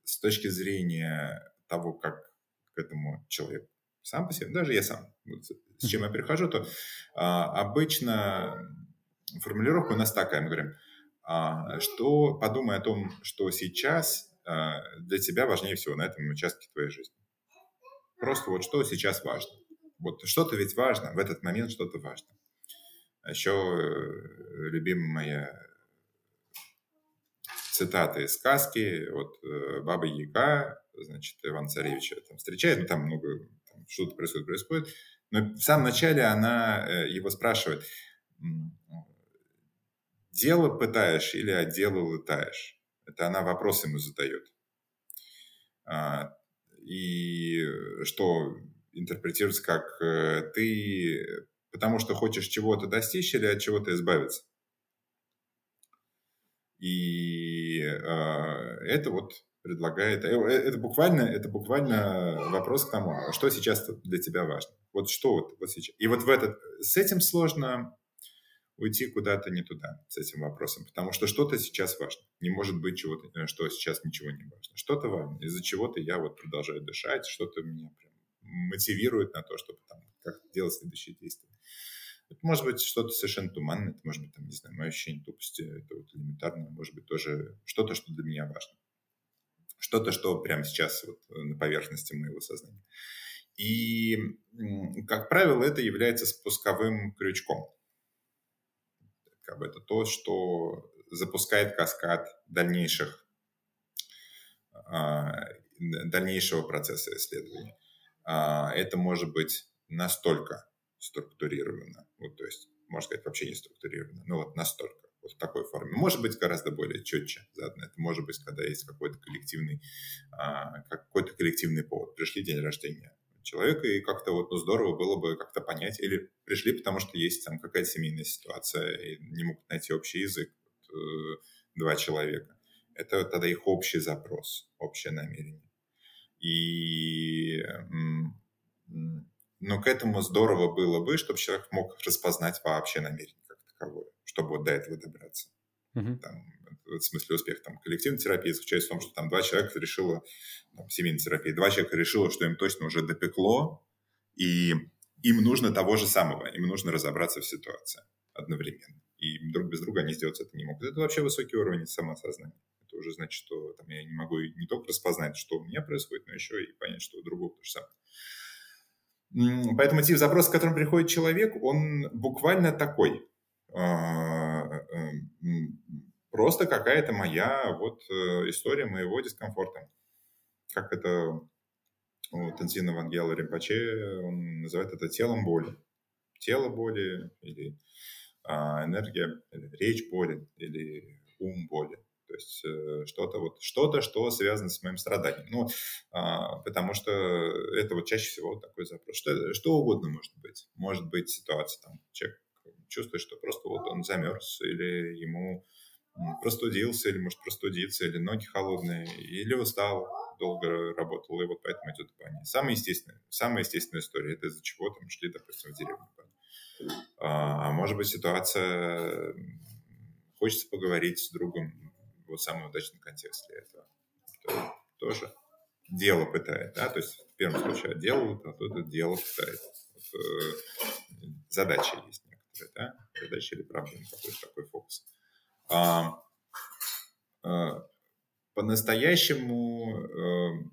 с точки зрения того, как к этому человек сам по себе, даже я сам, вот с чем я прихожу, то а, обычно формулировка у нас такая, мы говорим, а, что подумай о том, что сейчас а, для тебя важнее всего на этом участке твоей жизни. Просто вот что сейчас важно. Вот что-то ведь важно, в этот момент что-то важно. Еще э, любимая цитаты из сказки, вот э, Баба Яга, значит, Иван Царевича там встречает, ну, там много, там, что-то происходит, происходит, но в самом начале она э, его спрашивает, дело пытаешь или от дела летаешь? Это она вопрос ему задает. А, и что интерпретируется как э, ты потому что хочешь чего-то достичь или от чего-то избавиться. И э, это вот предлагает, э, э, это буквально, это буквально вопрос к тому, а что сейчас для тебя важно. Вот что вот, вот сейчас. И вот в этот, с этим сложно уйти куда-то не туда с этим вопросом, потому что что-то сейчас важно. Не может быть чего-то, э, что сейчас ничего не важно. Что-то важно. Из-за чего-то я вот продолжаю дышать, что-то меня прям мотивирует на то, чтобы там как делать следующие действия. Это может быть что-то совершенно туманное, это может быть, там, не знаю, мое ощущение тупости, это вот элементарно, может быть тоже что-то, что для меня важно. Что-то, что прямо сейчас вот на поверхности моего сознания. И, как правило, это является спусковым крючком. Как бы это то, что запускает каскад дальнейших, а, дальнейшего процесса исследования. А, это может быть настолько структурировано. Вот, то есть, можно сказать, вообще не структурировано. Ну, вот настолько. Вот в такой форме. Может быть, гораздо более четче заодно. Это может быть, когда есть какой-то коллективный, а, какой-то коллективный повод. Пришли день рождения человека, и как-то вот, ну, здорово было бы как-то понять. Или пришли, потому что есть там какая-то семейная ситуация, и не могут найти общий язык. Вот, э, два человека. Это тогда их общий запрос, общее намерение. И но к этому здорово было бы, чтобы человек мог распознать вообще намерение как таковое, чтобы вот до этого добраться. Uh-huh. Там, в смысле успех там, коллективной терапии заключается в том, что там два человека решило, там, семейной терапии, два человека решило, что им точно уже допекло, и им нужно того же самого, им нужно разобраться в ситуации одновременно. И друг без друга они сделать это не могут. Это вообще высокий уровень самосознания. Это уже значит, что там, я не могу не только распознать, что у меня происходит, но еще и понять, что у другого то же самое. Поэтому тип запроса, с которым приходит человек, он буквально такой. Просто какая-то моя вот э, история моего дискомфорта. Как это у Тензина Вангела Римпаче, он называет это телом боли. Тело боли или а, энергия, или речь боли, или ум боли. То есть э, что-то вот, что-то, что связано с моим страданием. Ну, а, потому что это вот чаще всего такой запрос. Что, что угодно может быть. Может быть ситуация, там, человек чувствует, что просто вот он замерз, или ему простудился, или может простудиться, или ноги холодные, или устал, долго работал, и вот поэтому идет в бане. Самая естественная, самая естественная история, это из-за чего там шли, допустим, в деревню А, а может быть, ситуация... Хочется поговорить с другом, вот самый удачный контекст для этого. То, тоже дело пытает, да, то есть в первом случае дело, а тут это дело пытает. Вот, э, задача есть некоторые, да, задача или проблема, какой-то такой фокус. А, а, по-настоящему э,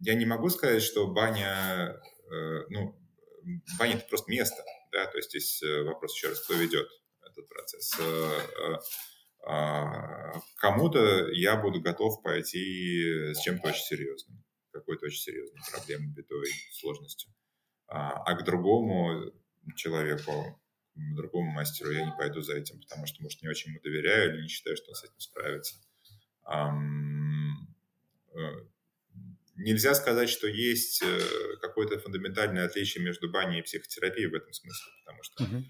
я не могу сказать, что баня, э, ну, баня это просто место, да, то есть здесь э, вопрос еще раз, кто ведет этот процесс. А, кому-то я буду готов пойти с чем-то очень серьезным, какой-то очень серьезной проблемой, бедой, сложностью. А, а к другому человеку, другому мастеру я не пойду за этим, потому что, может, не очень ему доверяю или не считаю, что он с этим справится. Нельзя сказать, что есть э, какое-то фундаментальное отличие между баней и психотерапией в этом смысле, потому что uh-huh.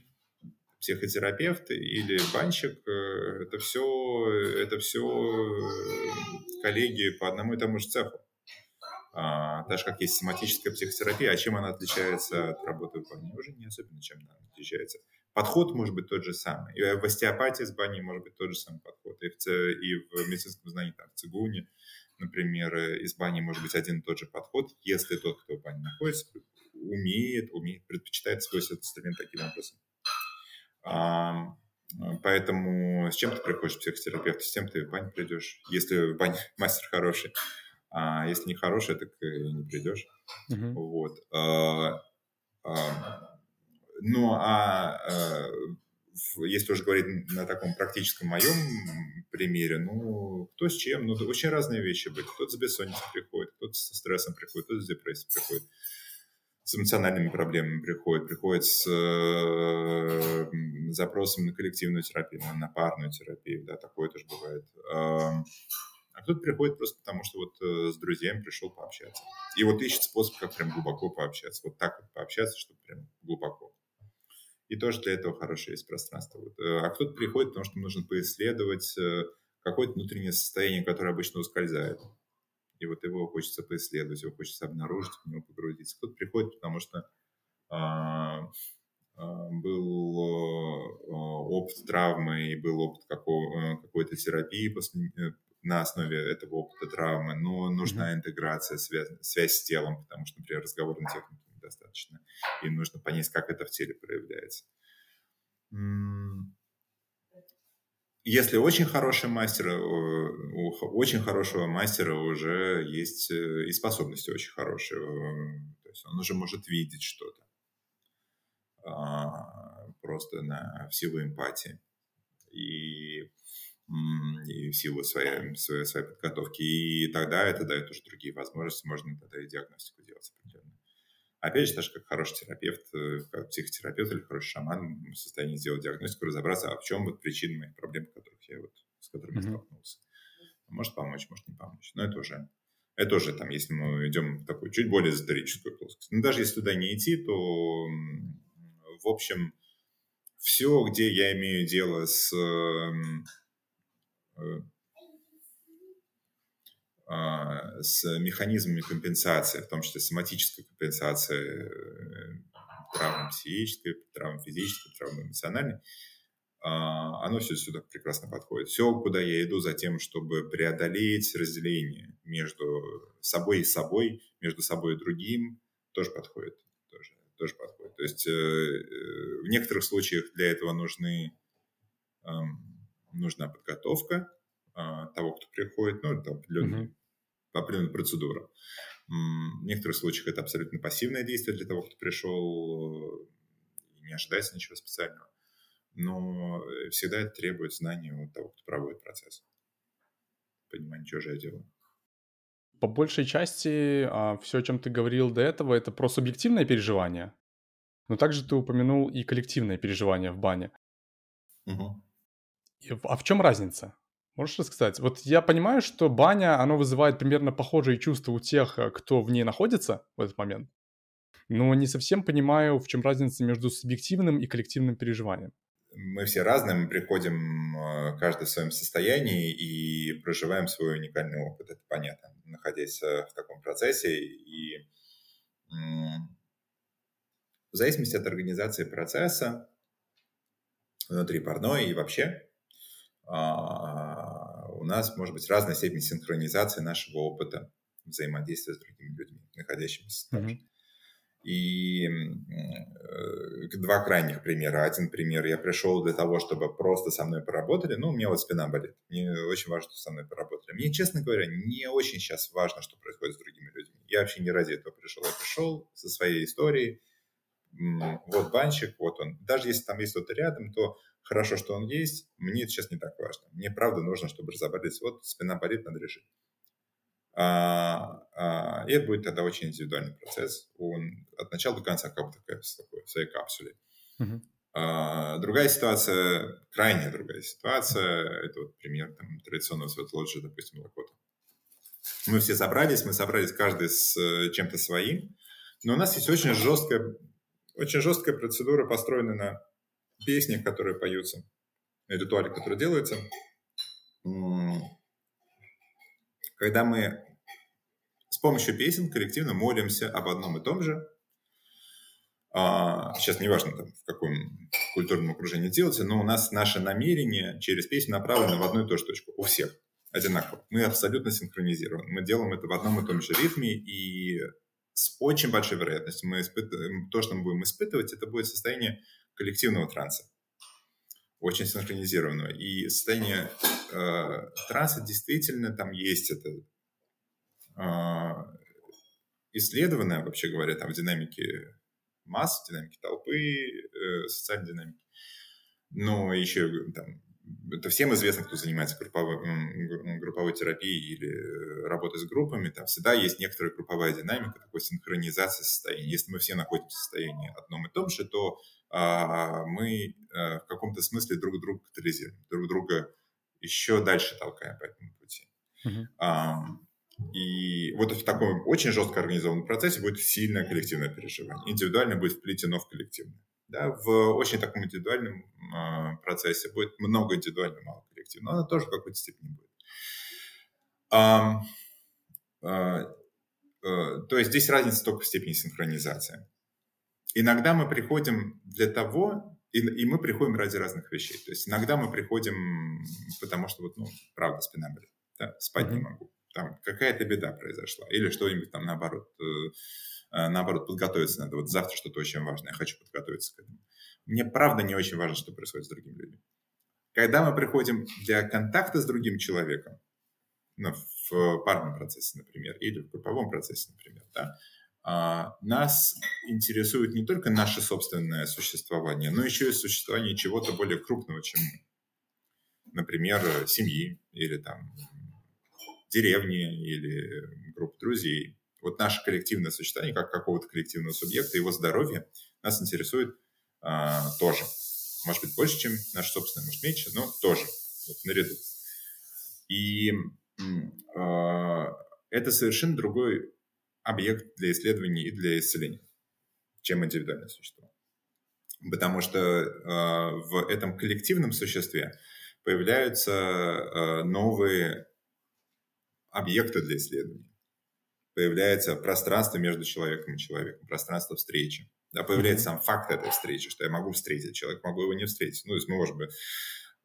психотерапевт или банщик э, это все, это все э, коллеги по одному и тому же цеху. А, так же, как есть соматическая психотерапия, а чем она отличается от работы в бане? Уже не особенно чем она отличается. Подход может быть тот же самый. И в остеопатии с баней может быть тот же самый подход. И в, и в медицинском знании, там, в цигуне, например, из бани может быть один и тот же подход, если тот, кто в бане находится, умеет, умеет, предпочитает этот инструмент таким образом. А, поэтому с чем ты приходишь к психотерапевту, с тем ты в бане придешь, если в бане мастер хороший. А если не хороший, так и не придешь. Uh-huh. Вот. А, а, ну, а, а если уже говорить на таком практическом моем примере, ну, кто с чем, ну, очень разные вещи быть. Кто-то с бессонницей приходит, кто-то со стрессом приходит, кто-то с депрессией приходит, с эмоциональными проблемами приходит, приходит с э, запросом на коллективную терапию, на, на парную терапию, да, такое тоже бывает. Э, а кто-то приходит просто потому, что вот э, с друзьями пришел пообщаться. И вот ищет способ, как прям глубоко пообщаться. Вот так вот пообщаться, чтобы прям глубоко. И тоже для этого хорошее есть пространство. Вот. Э, а кто-то приходит, потому что нужно поисследовать э, какое-то внутреннее состояние, которое обычно ускользает. И вот его хочется поисследовать, его хочется обнаружить, в него погрузиться. Кто-то приходит, потому что а, а, был а, опыт травмы и был опыт какого, какой-то терапии после, на основе этого опыта травмы, но нужна mm-hmm. интеграция, связь, связь с телом, потому что, например, разговорной техники недостаточно, и нужно понять, как это в теле проявляется. Если очень хороший мастер, э, у очень хорошего мастера уже есть э, и способности очень хорошие. Э, то есть он уже может видеть что-то а, просто на, в силу эмпатии и, и в силу своей, своей, своей подготовки. И тогда это дает уже другие возможности, можно тогда и диагностику делать определенно. Опять же, даже как хороший терапевт, э, как психотерапевт или хороший шаман в состоянии сделать диагностику, разобраться, а в чем вот причины моих проблем, которых я вот, с которыми mm-hmm. столкнулся. Может помочь, может не помочь. Но это уже, это уже там, если мы идем в такую чуть более эзотерическую плоскость. Но даже если туда не идти, то, в общем, все, где я имею дело с эм, с механизмами компенсации, в том числе соматической компенсации э, травм психической, травм физической, травм эмоциональной, а, оно все сюда прекрасно подходит. Все, куда я иду за тем, чтобы преодолеть разделение между собой и собой, между собой и другим, тоже подходит. Тоже, тоже подходит. То есть э, э, в некоторых случаях для этого нужны, нужна подготовка а, того, кто приходит, ну, это определенные mm-hmm по определенным процедурам. В некоторых случаях это абсолютно пассивное действие для того, кто пришел, и не ожидается ничего специального. Но всегда это требует знания у того, кто проводит процесс. Понимание, что же я делаю. По большей части а, все, о чем ты говорил до этого, это про субъективное переживание. Но также ты упомянул и коллективное переживание в бане. Угу. А в чем разница? Можешь рассказать? Вот я понимаю, что баня, оно вызывает примерно похожие чувства у тех, э, кто в ней находится в этот момент. Но не совсем понимаю, в чем разница между субъективным и коллективным переживанием. Мы все разные, мы приходим э, каждый в своем состоянии и проживаем свой уникальный опыт, это понятно, находясь э, в таком процессе. И в зависимости от организации процесса, внутри парной и вообще, у нас может быть разная степень синхронизации нашего опыта взаимодействия с другими людьми, находящимися там же. И э, два крайних примера. Один пример, я пришел для того, чтобы просто со мной поработали. Ну, у меня вот спина болит. Мне очень важно, что со мной поработали. Мне, честно говоря, не очень сейчас важно, что происходит с другими людьми. Я вообще не ради этого пришел. Я пришел со своей историей. Вот банщик, вот он. Даже если там есть кто-то рядом, то хорошо, что он есть. Мне это сейчас не так важно. Мне правда нужно, чтобы разобрались. Вот спина болит, надо решить. А, а, и это будет тогда очень индивидуальный процесс. Он от начала до конца как бы такая, такой, в своей капсуле. Uh-huh. А, другая ситуация, крайняя другая ситуация, это вот пример там, традиционного светлоджи, допустим, Лакота. Мы все собрались, мы собрались каждый с э, чем-то своим, но у нас есть очень жесткая, очень жесткая процедура, построенная на песнях, которые поются, ритуале, который делается когда мы с помощью песен коллективно молимся об одном и том же, а, сейчас неважно, там, в каком культурном окружении делается, но у нас наше намерение через песню направлено в одну и ту же точку, у всех одинаково. Мы абсолютно синхронизированы. Мы делаем это в одном и том же ритме, и с очень большой вероятностью мы испытываем, то, что мы будем испытывать, это будет состояние коллективного транса очень синхронизированного. И состояние э, транса действительно там есть это э, исследованное, вообще говоря, там в динамике масс, динамике толпы, э, социальной динамики. Но еще там это всем известно, кто занимается групповой, групповой терапией или э, работой с группами, там всегда есть некоторая групповая динамика, такой синхронизация состояния. Если мы все находимся в состоянии одном и том же, то мы а, в каком-то смысле друг друга катализируем, друг друга еще дальше толкаем по этому пути. Uh-huh. А, и вот в таком очень жестко организованном процессе будет сильное коллективное переживание. Индивидуально будет вплетено в коллективное. Да, в очень таком индивидуальном э, процессе будет много индивидуально, мало коллективного, но она тоже в какой-то степени будет. А, а, а, то есть здесь разница только в степени синхронизации. Иногда мы приходим для того, и, и мы приходим ради разных вещей. То есть иногда мы приходим, потому что вот, ну, правда, спина болит, да, спать mm-hmm. не могу. Там какая-то беда произошла. Или что-нибудь там наоборот э, Э, наоборот, подготовиться надо. Вот завтра что-то очень важное, я хочу подготовиться к этому. Мне правда не очень важно, что происходит с другими людьми. Когда мы приходим для контакта с другим человеком, ну, в парном процессе, например, или в групповом процессе, например, да, нас интересует не только наше собственное существование, но еще и существование чего-то более крупного, чем. Например, семьи или там деревни или группы друзей вот наше коллективное сочетание, как какого-то коллективного субъекта, его здоровье нас интересует а, тоже. Может быть, больше, чем наше собственное, может, меньше, но тоже вот, наряду. И а, это совершенно другой объект для исследований и для исцеления, чем индивидуальное существо. Потому что э, в этом коллективном существе появляются э, новые объекты для исследований появляется пространство между человеком и человеком, пространство встречи. Да, появляется сам факт этой встречи, что я могу встретить человека, могу его не встретить. Ну, то есть мы можем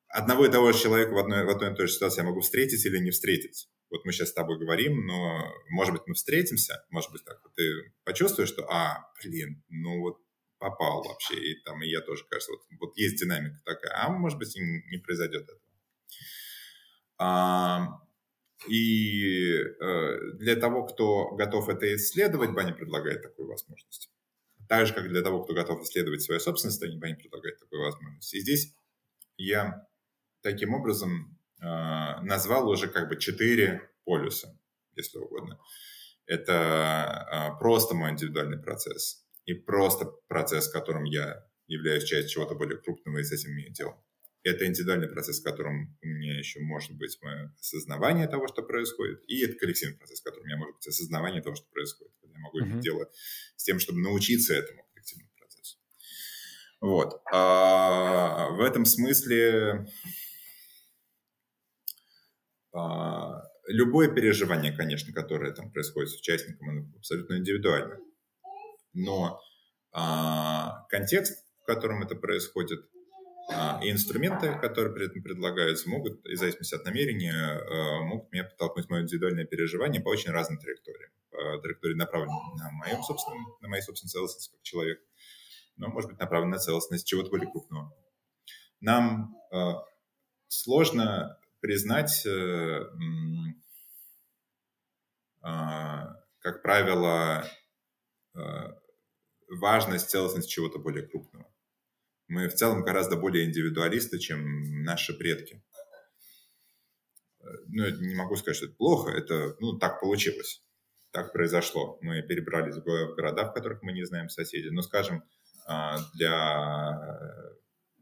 одного и того же человека в одной, в одной и той же ситуации я могу встретить или не встретить. Вот мы сейчас с тобой говорим, но, может быть, мы встретимся, может быть, так, ты почувствуешь, что, а, блин, ну вот попал вообще, и там, и я тоже, кажется, вот, вот есть динамика такая, а может быть, не произойдет этого. А, и э, для того, кто готов это исследовать, Баня предлагает такую возможность. Так же, как для того, кто готов исследовать свое собственное состояние, Баня предлагает такую возможность. И здесь я таким образом назвал уже как бы четыре полюса, если угодно. Это э, просто мой индивидуальный процесс и просто процесс, в котором я являюсь частью чего-то более крупного и с этим имею дело. Это индивидуальный процесс, в котором у меня еще может быть мое осознавание того, что происходит, и это коллективный процесс, в котором у меня может быть осознавание того, что происходит. Я могу иметь mm-hmm. дело с тем, чтобы научиться этому коллективному процессу. Вот. А в этом смысле а, любое переживание, конечно, которое там происходит с участником, оно абсолютно индивидуально. Но а, контекст, в котором это происходит, а, и инструменты, которые при этом предлагаются, могут, в зависимости от намерения, а, могут меня подтолкнуть мое индивидуальное переживание по очень разным траекториям. По траектории направленной на, моем собственном, на моей собственной целостности как человек, но, может быть, направлена на целостность чего-то более крупного. Нам сложно признать, э, как правило, важность, целостность чего-то более крупного. Мы в целом гораздо более индивидуалисты, чем наши предки. Ну, не могу сказать, что это плохо, это, ну, так получилось. Так произошло. Мы перебрались в города, в которых мы не знаем соседей. Но, скажем, для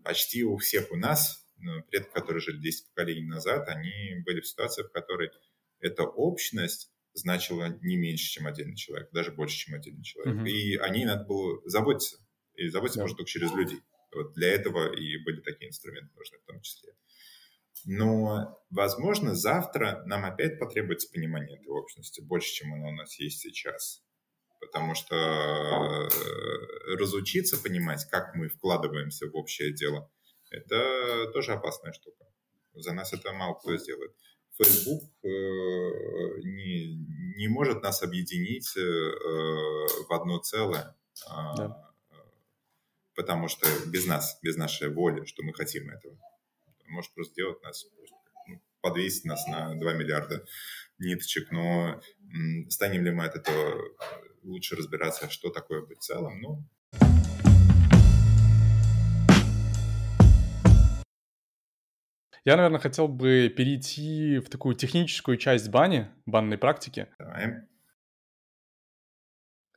почти у всех у нас, предки, которые жили 10 поколений назад, они были в ситуации, в которой эта общность значила не меньше, чем отдельный человек, даже больше, чем отдельный человек. Mm-hmm. И о ней надо было заботиться. И заботиться yeah. можно только через людей. Вот для этого и были такие инструменты нужны в том числе. Но, возможно, завтра нам опять потребуется понимание этой общности больше, чем оно у нас есть сейчас. Потому что э, разучиться понимать, как мы вкладываемся в общее дело, это тоже опасная штука. За нас это мало кто сделает. Facebook э, не, не может нас объединить э, в одно целое. А, да потому что без нас, без нашей воли, что мы хотим этого. Может просто сделать нас, ну, подвесить нас на 2 миллиарда ниточек, но станем ли мы от этого лучше разбираться, что такое быть целым, ну, Я, наверное, хотел бы перейти в такую техническую часть бани, банной практики. Давай.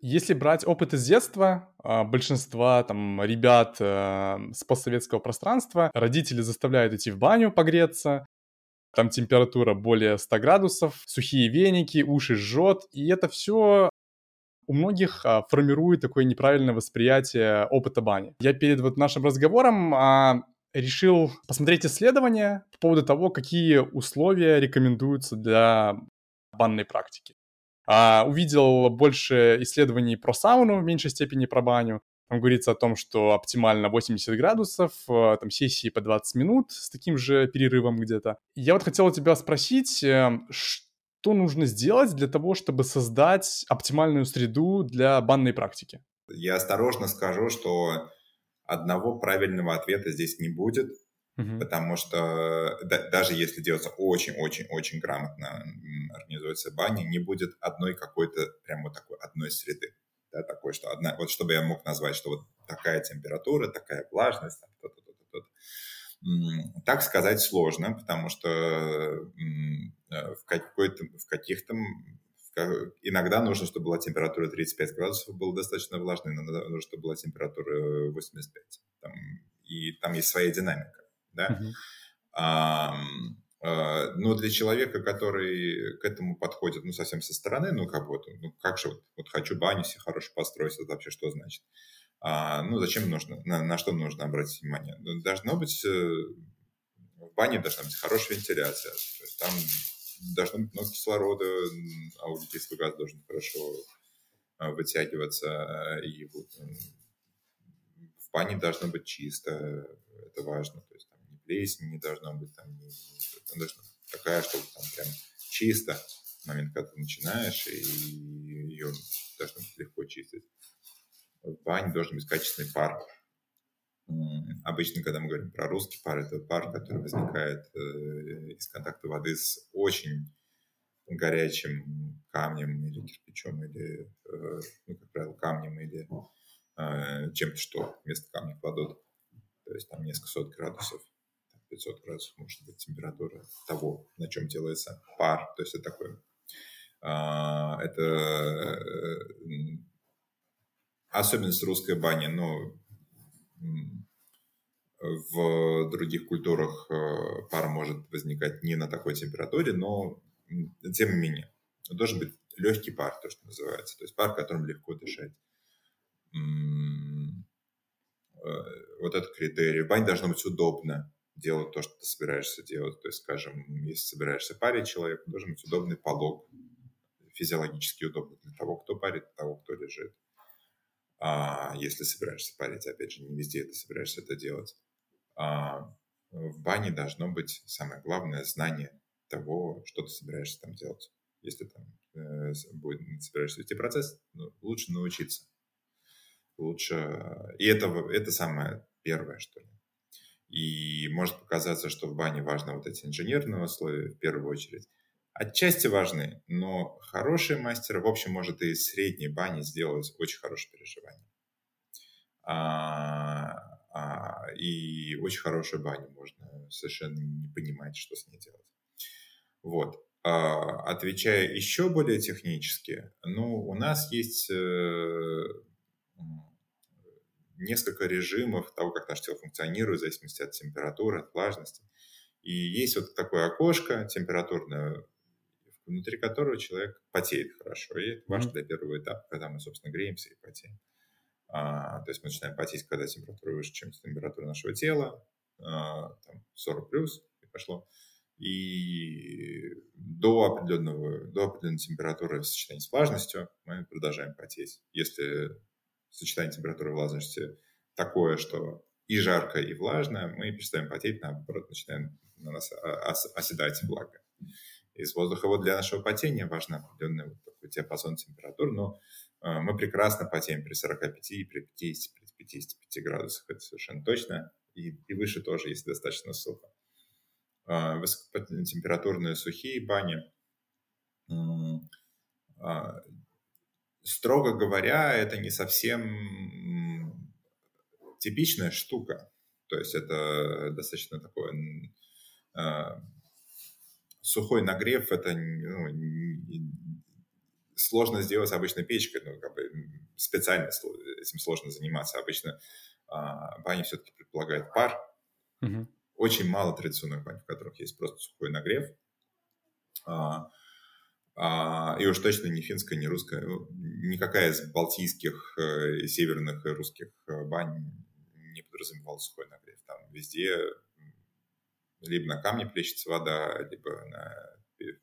Если брать опыт из детства, а, большинства там ребят э, с постсоветского пространства, родители заставляют идти в баню погреться, там температура более 100 градусов, сухие веники, уши жжет, и это все у многих а, формирует такое неправильное восприятие опыта бани. Я перед вот нашим разговором а, решил посмотреть исследования по поводу того, какие условия рекомендуются для банной практики. А, увидел больше исследований про сауну, в меньшей степени про баню. Там говорится о том, что оптимально 80 градусов, э, там сессии по 20 минут с таким же перерывом где-то. Я вот хотел у тебя спросить, э, что нужно сделать для того, чтобы создать оптимальную среду для банной практики? Я осторожно скажу, что одного правильного ответа здесь не будет. Угу. Потому что да, даже если делается очень-очень-очень грамотно, организуется баня, не будет одной какой-то, прям вот такой, одной среды. Да, такой, что одна, вот чтобы я мог назвать, что вот такая температура, такая влажность, там, то, то, то, то, то. Так сказать сложно, потому что э, в, какой-то, в каких-то иногда нужно, чтобы была температура 35 градусов, было достаточно влажно, иногда нужно, чтобы была температура 85. Там, и там есть своя динамика да. Uh-huh. А, а, но для человека, который к этому подходит, ну, совсем со стороны, ну, как вот, ну, как же вот, вот хочу баню себе хорошо построить, это вообще что значит? А, ну, зачем нужно, на, на что нужно обратить внимание? Ну, должно быть, э, в бане должна быть хорошая вентиляция, то есть там должно быть много кислорода, а углекислый газ должен хорошо а, вытягиваться, и вот, в бане должно быть чисто, это важно, то есть плесени не должно быть, там, не, не, должна такая, чтобы там прям чисто в момент, когда ты начинаешь, и ее должно быть легко чистить. В бане должен быть качественный пар. Обычно, когда мы говорим про русский пар, это пар, который возникает э, из контакта воды с очень горячим камнем или кирпичом, или, э, ну, как правило, камнем или э, чем-то, что вместо камня кладут. То есть там несколько сот градусов 500 градусов может быть температура того, на чем делается пар. То есть это такой... А, это особенность русской бани, но в других культурах э, пар может возникать не на такой температуре, но тем не менее. Должен быть легкий пар, то, что называется. То есть пар, которым легко дышать. Э, вот этот критерий. В должно быть удобно делать то, что ты собираешься делать. То есть, скажем, если собираешься парить человека, должен быть удобный полог, физиологически удобный для того, кто парит, для того, кто лежит. а, если собираешься парить, опять же, не везде ты собираешься это делать. А, в бане должно быть самое главное знание того, что ты собираешься там делать. Если там э, будет, собираешься вести процесс, ну, лучше научиться. Лучше... И это, это самое первое, что ли. И может показаться, что в бане важно вот эти инженерные условия в первую очередь. Отчасти важны, но хороший мастер, в общем, может и из средней бани сделать очень хорошее переживание. А, а, и очень хорошую баню можно совершенно не понимать, что с ней делать. Вот. А, отвечая еще более технически, ну, у нас есть э, несколько режимов того, как наш тело функционирует, в зависимости от температуры, от влажности. И есть вот такое окошко температурное, внутри которого человек потеет хорошо. И это важно для первого этапа, когда мы, собственно, греемся и потеем. А, то есть мы начинаем потеть, когда температура выше, чем температура нашего тела, а, там 40 плюс, и пошло. И до, определенного, до определенной температуры в сочетании с влажностью мы продолжаем потеть. Если сочетание температуры и влажности такое, что и жарко, и влажно, мы перестаем потеть, наоборот, начинаем на нас оседать влага из воздуха. Вот для нашего потения важен определенный вот такой диапазон температур, но мы прекрасно потеем при 45 и при 50, при 55 градусах, это совершенно точно, и, и выше тоже, если достаточно сухо. Э, высокотемпературные сухие бани, э, строго говоря, это не совсем типичная штука. То есть это достаточно такое сухой нагрев это ну, сложно сделать обычно печкой, ну, как бы специально этим сложно заниматься. Обычно а, бани все-таки предполагают пар. Угу. Очень мало традиционных бань, в которых есть просто сухой нагрев. А, а, и уж точно не финская, не русская, ну, никакая из балтийских, э, северных и русских э, бань не подразумевала сухой нагрев. Там везде либо на камне плещется вода, либо, на,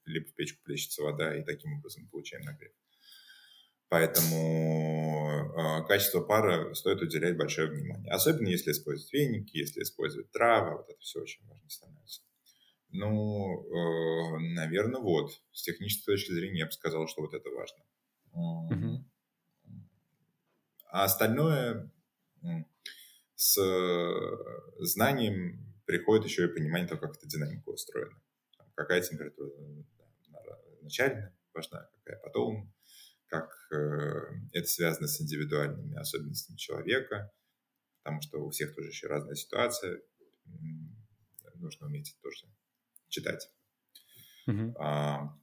либо в печку плещется вода, и таким образом получаем нагрев. Поэтому э, качество пара стоит уделять большое внимание. Особенно если использовать веники, если использовать травы, вот это все очень важно становится. Ну, э, наверное, вот. С технической точки зрения я бы сказал, что вот это важно. Mm-hmm. А остальное с знанием приходит еще и понимание того, как эта динамика устроена. Какая температура начальная важна, какая потом, как э, это связано с индивидуальными особенностями человека, потому что у всех тоже еще разная ситуация, нужно уметь это тоже читать. Mm-hmm. А,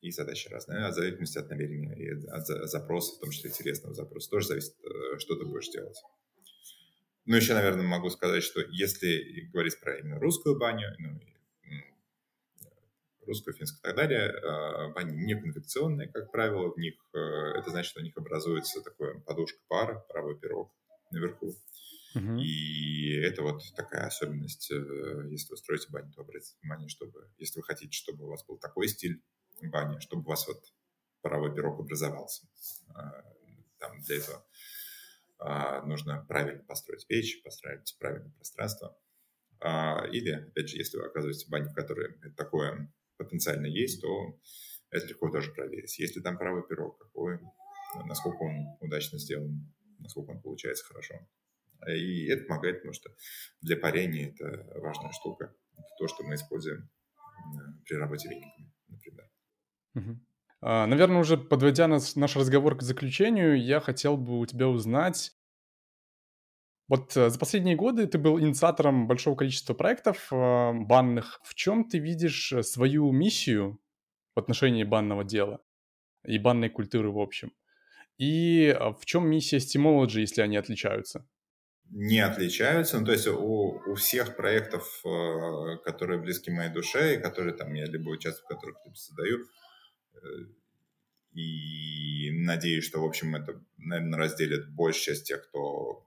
и задачи разные. А в зависимости от намерения и от запроса, в том числе интересного запроса, тоже зависит, э, что ты будешь делать. Ну, еще, наверное, могу сказать, что если говорить про именно русскую баню, ну, русскую, финскую и так далее, а, бани не конвекционные, как правило, в них, э, это значит, что у них образуется такое подушка пара, правый пирог наверху. Uh-huh. И это вот такая особенность, э, если вы строите баню, то обратите внимание, чтобы, если вы хотите, чтобы у вас был такой стиль бани, чтобы у вас вот паровой пирог образовался. Там для этого нужно правильно построить печь, построить правильное пространство. Или, опять же, если вы оказываетесь в бане, в которой такое потенциально есть, то это легко тоже проверить. Если там правый пирог, какой, насколько он удачно сделан, насколько он получается хорошо. И это помогает, потому что для парения это важная штука. Это то, что мы используем при работе вениками, например. А, Наверное, уже подводя нас, наш разговор к заключению, я хотел бы у тебя узнать, вот э, за последние годы ты был инициатором большого количества проектов э, банных. В чем ты видишь э, свою миссию в отношении банного дела и банной культуры в общем? И в чем миссия Steamology, если они отличаются? Не отличаются. Ну, то есть у, у всех проектов, которые близки моей душе, и которые там я либо участвую, в которых либо создаю, и надеюсь, что, в общем, это, наверное, разделит большая часть тех, кто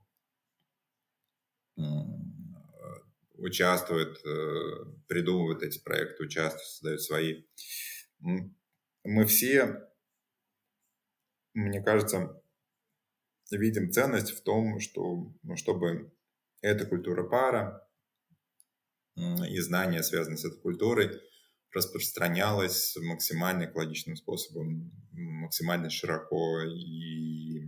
участвует, э, придумывает эти проекты, участвует, создает свои. Мы все, мне кажется, видим ценность в том, что, ну, чтобы эта культура пара и знания, связанные с этой культурой, распространялась максимально экологичным способом, максимально широко и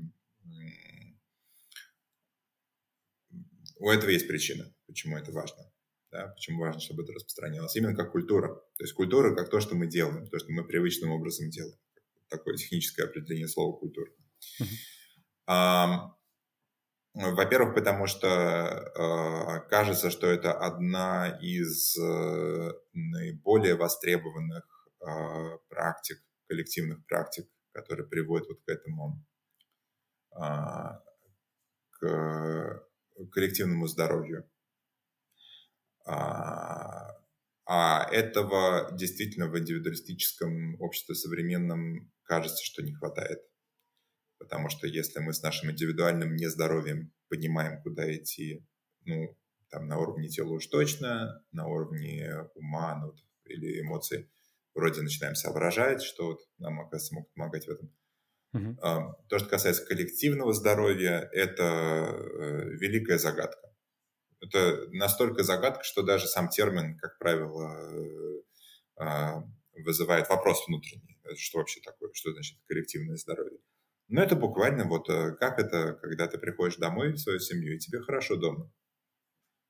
у этого есть причина, почему это важно. Да, почему важно, чтобы это распространялось. Именно как культура. То есть культура как то, что мы делаем, то, что мы привычным образом делаем. Такое техническое определение слова культура. Uh-huh. Во-первых, потому что э, кажется, что это одна из э, наиболее востребованных э, практик, коллективных практик, которые приводят вот к этому, э, к коллективному здоровью. А, а этого действительно в индивидуалистическом обществе современном кажется, что не хватает. Потому что если мы с нашим индивидуальным нездоровьем понимаем, куда идти, ну, там на уровне тела уж точно, на уровне ума ну, или эмоций, вроде начинаем соображать, что вот нам, оказывается, могут помогать в этом. Uh-huh. То, что касается коллективного здоровья, это э, великая загадка. Это настолько загадка, что даже сам термин, как правило, э, а, вызывает вопрос внутренний. Что вообще такое? Что значит коллективное здоровье? Ну, это буквально вот э, как это, когда ты приходишь домой в свою семью, и тебе хорошо дома.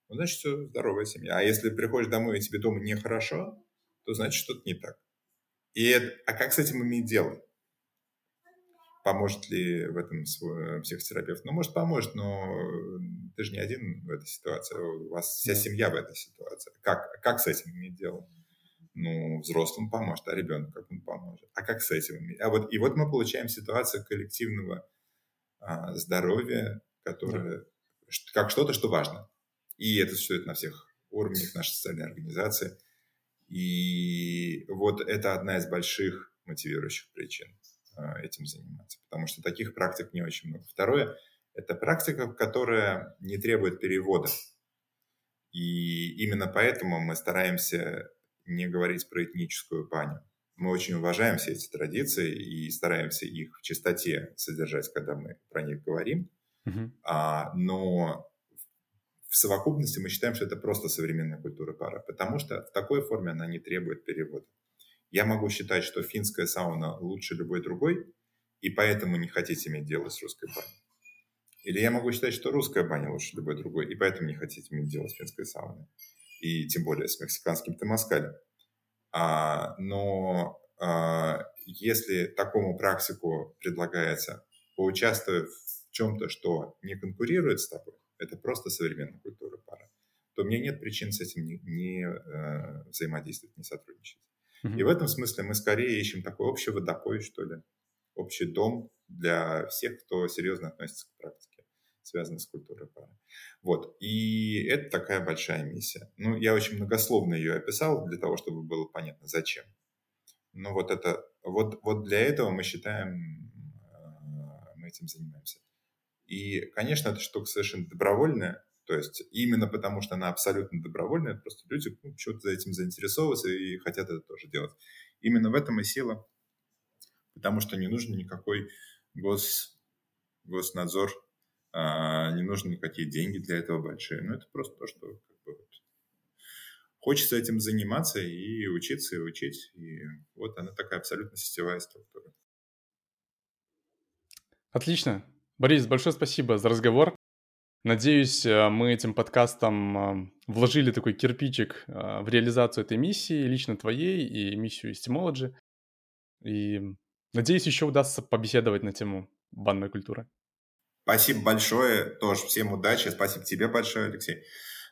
Ну, значит, все, здоровая семья. А если приходишь домой, и тебе дома нехорошо, то значит, что-то не так. И а как с этим иметь дело? Поможет ли в этом свой э, психотерапевт? Ну, может, поможет, но ты же не один в этой ситуации. У вас вся семья в этой ситуации. Как, как с этим иметь дело? ну, взрослым поможет, а ребенку как он поможет. А как с этим? А вот, и вот мы получаем ситуацию коллективного а, здоровья, которое да. как что-то, что важно. И это существует на всех уровнях нашей социальной организации. И вот это одна из больших мотивирующих причин а, этим заниматься, потому что таких практик не очень много. Второе – это практика, которая не требует перевода. И именно поэтому мы стараемся не говорить про этническую паню. Мы очень уважаем все эти традиции и стараемся их в чистоте содержать, когда мы про них говорим. Uh-huh. А, но в совокупности мы считаем, что это просто современная культура пара, потому что в такой форме она не требует перевода. Я могу считать, что финская сауна лучше любой другой, и поэтому не хотите иметь дело с русской баней. Или я могу считать, что русская баня лучше любой другой, и поэтому не хотите иметь дело с финской сауной и тем более с мексиканским темаскалем. А, но а, если такому практику предлагается поучаствовать в чем-то, что не конкурирует с тобой, это просто современная культура пара, то мне нет причин с этим не, не э, взаимодействовать, не сотрудничать. Mm-hmm. И в этом смысле мы скорее ищем такой общий водопой, что ли, общий дом для всех, кто серьезно относится к практике связанных с культурой пары. Вот. И это такая большая миссия. Ну, я очень многословно ее описал для того, чтобы было понятно, зачем. Ну, вот это, вот, вот для этого мы считаем, э, мы этим занимаемся. И, конечно, эта штука совершенно добровольная, то есть именно потому, что она абсолютно добровольная, просто люди ну, что-то за этим заинтересовываются и хотят это тоже делать. Именно в этом и сила, потому что не нужен никакой гос, госнадзор а, не нужны никакие деньги для этого большие. Ну, это просто то, что как бы, вот, хочется этим заниматься и учиться, и учить. И вот она такая абсолютно сетевая структура. Отлично. Борис, большое спасибо за разговор. Надеюсь, э, мы этим подкастом э, вложили такой кирпичик э, в реализацию этой миссии, лично твоей и миссию Steamology. И надеюсь, еще удастся побеседовать на тему банной культуры. Спасибо большое, тоже всем удачи, спасибо тебе большое, Алексей.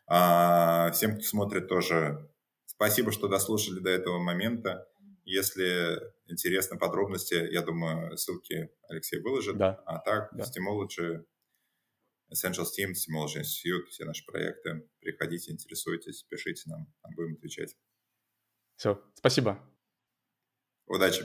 А, всем, кто смотрит, тоже спасибо, что дослушали до этого момента. Если интересны подробности, я думаю, ссылки Алексей выложит. Да. А так, да. Stimology, Essential Steam, Stimology Institute, все наши проекты. Приходите, интересуйтесь, пишите нам, будем отвечать. Все, спасибо. Удачи.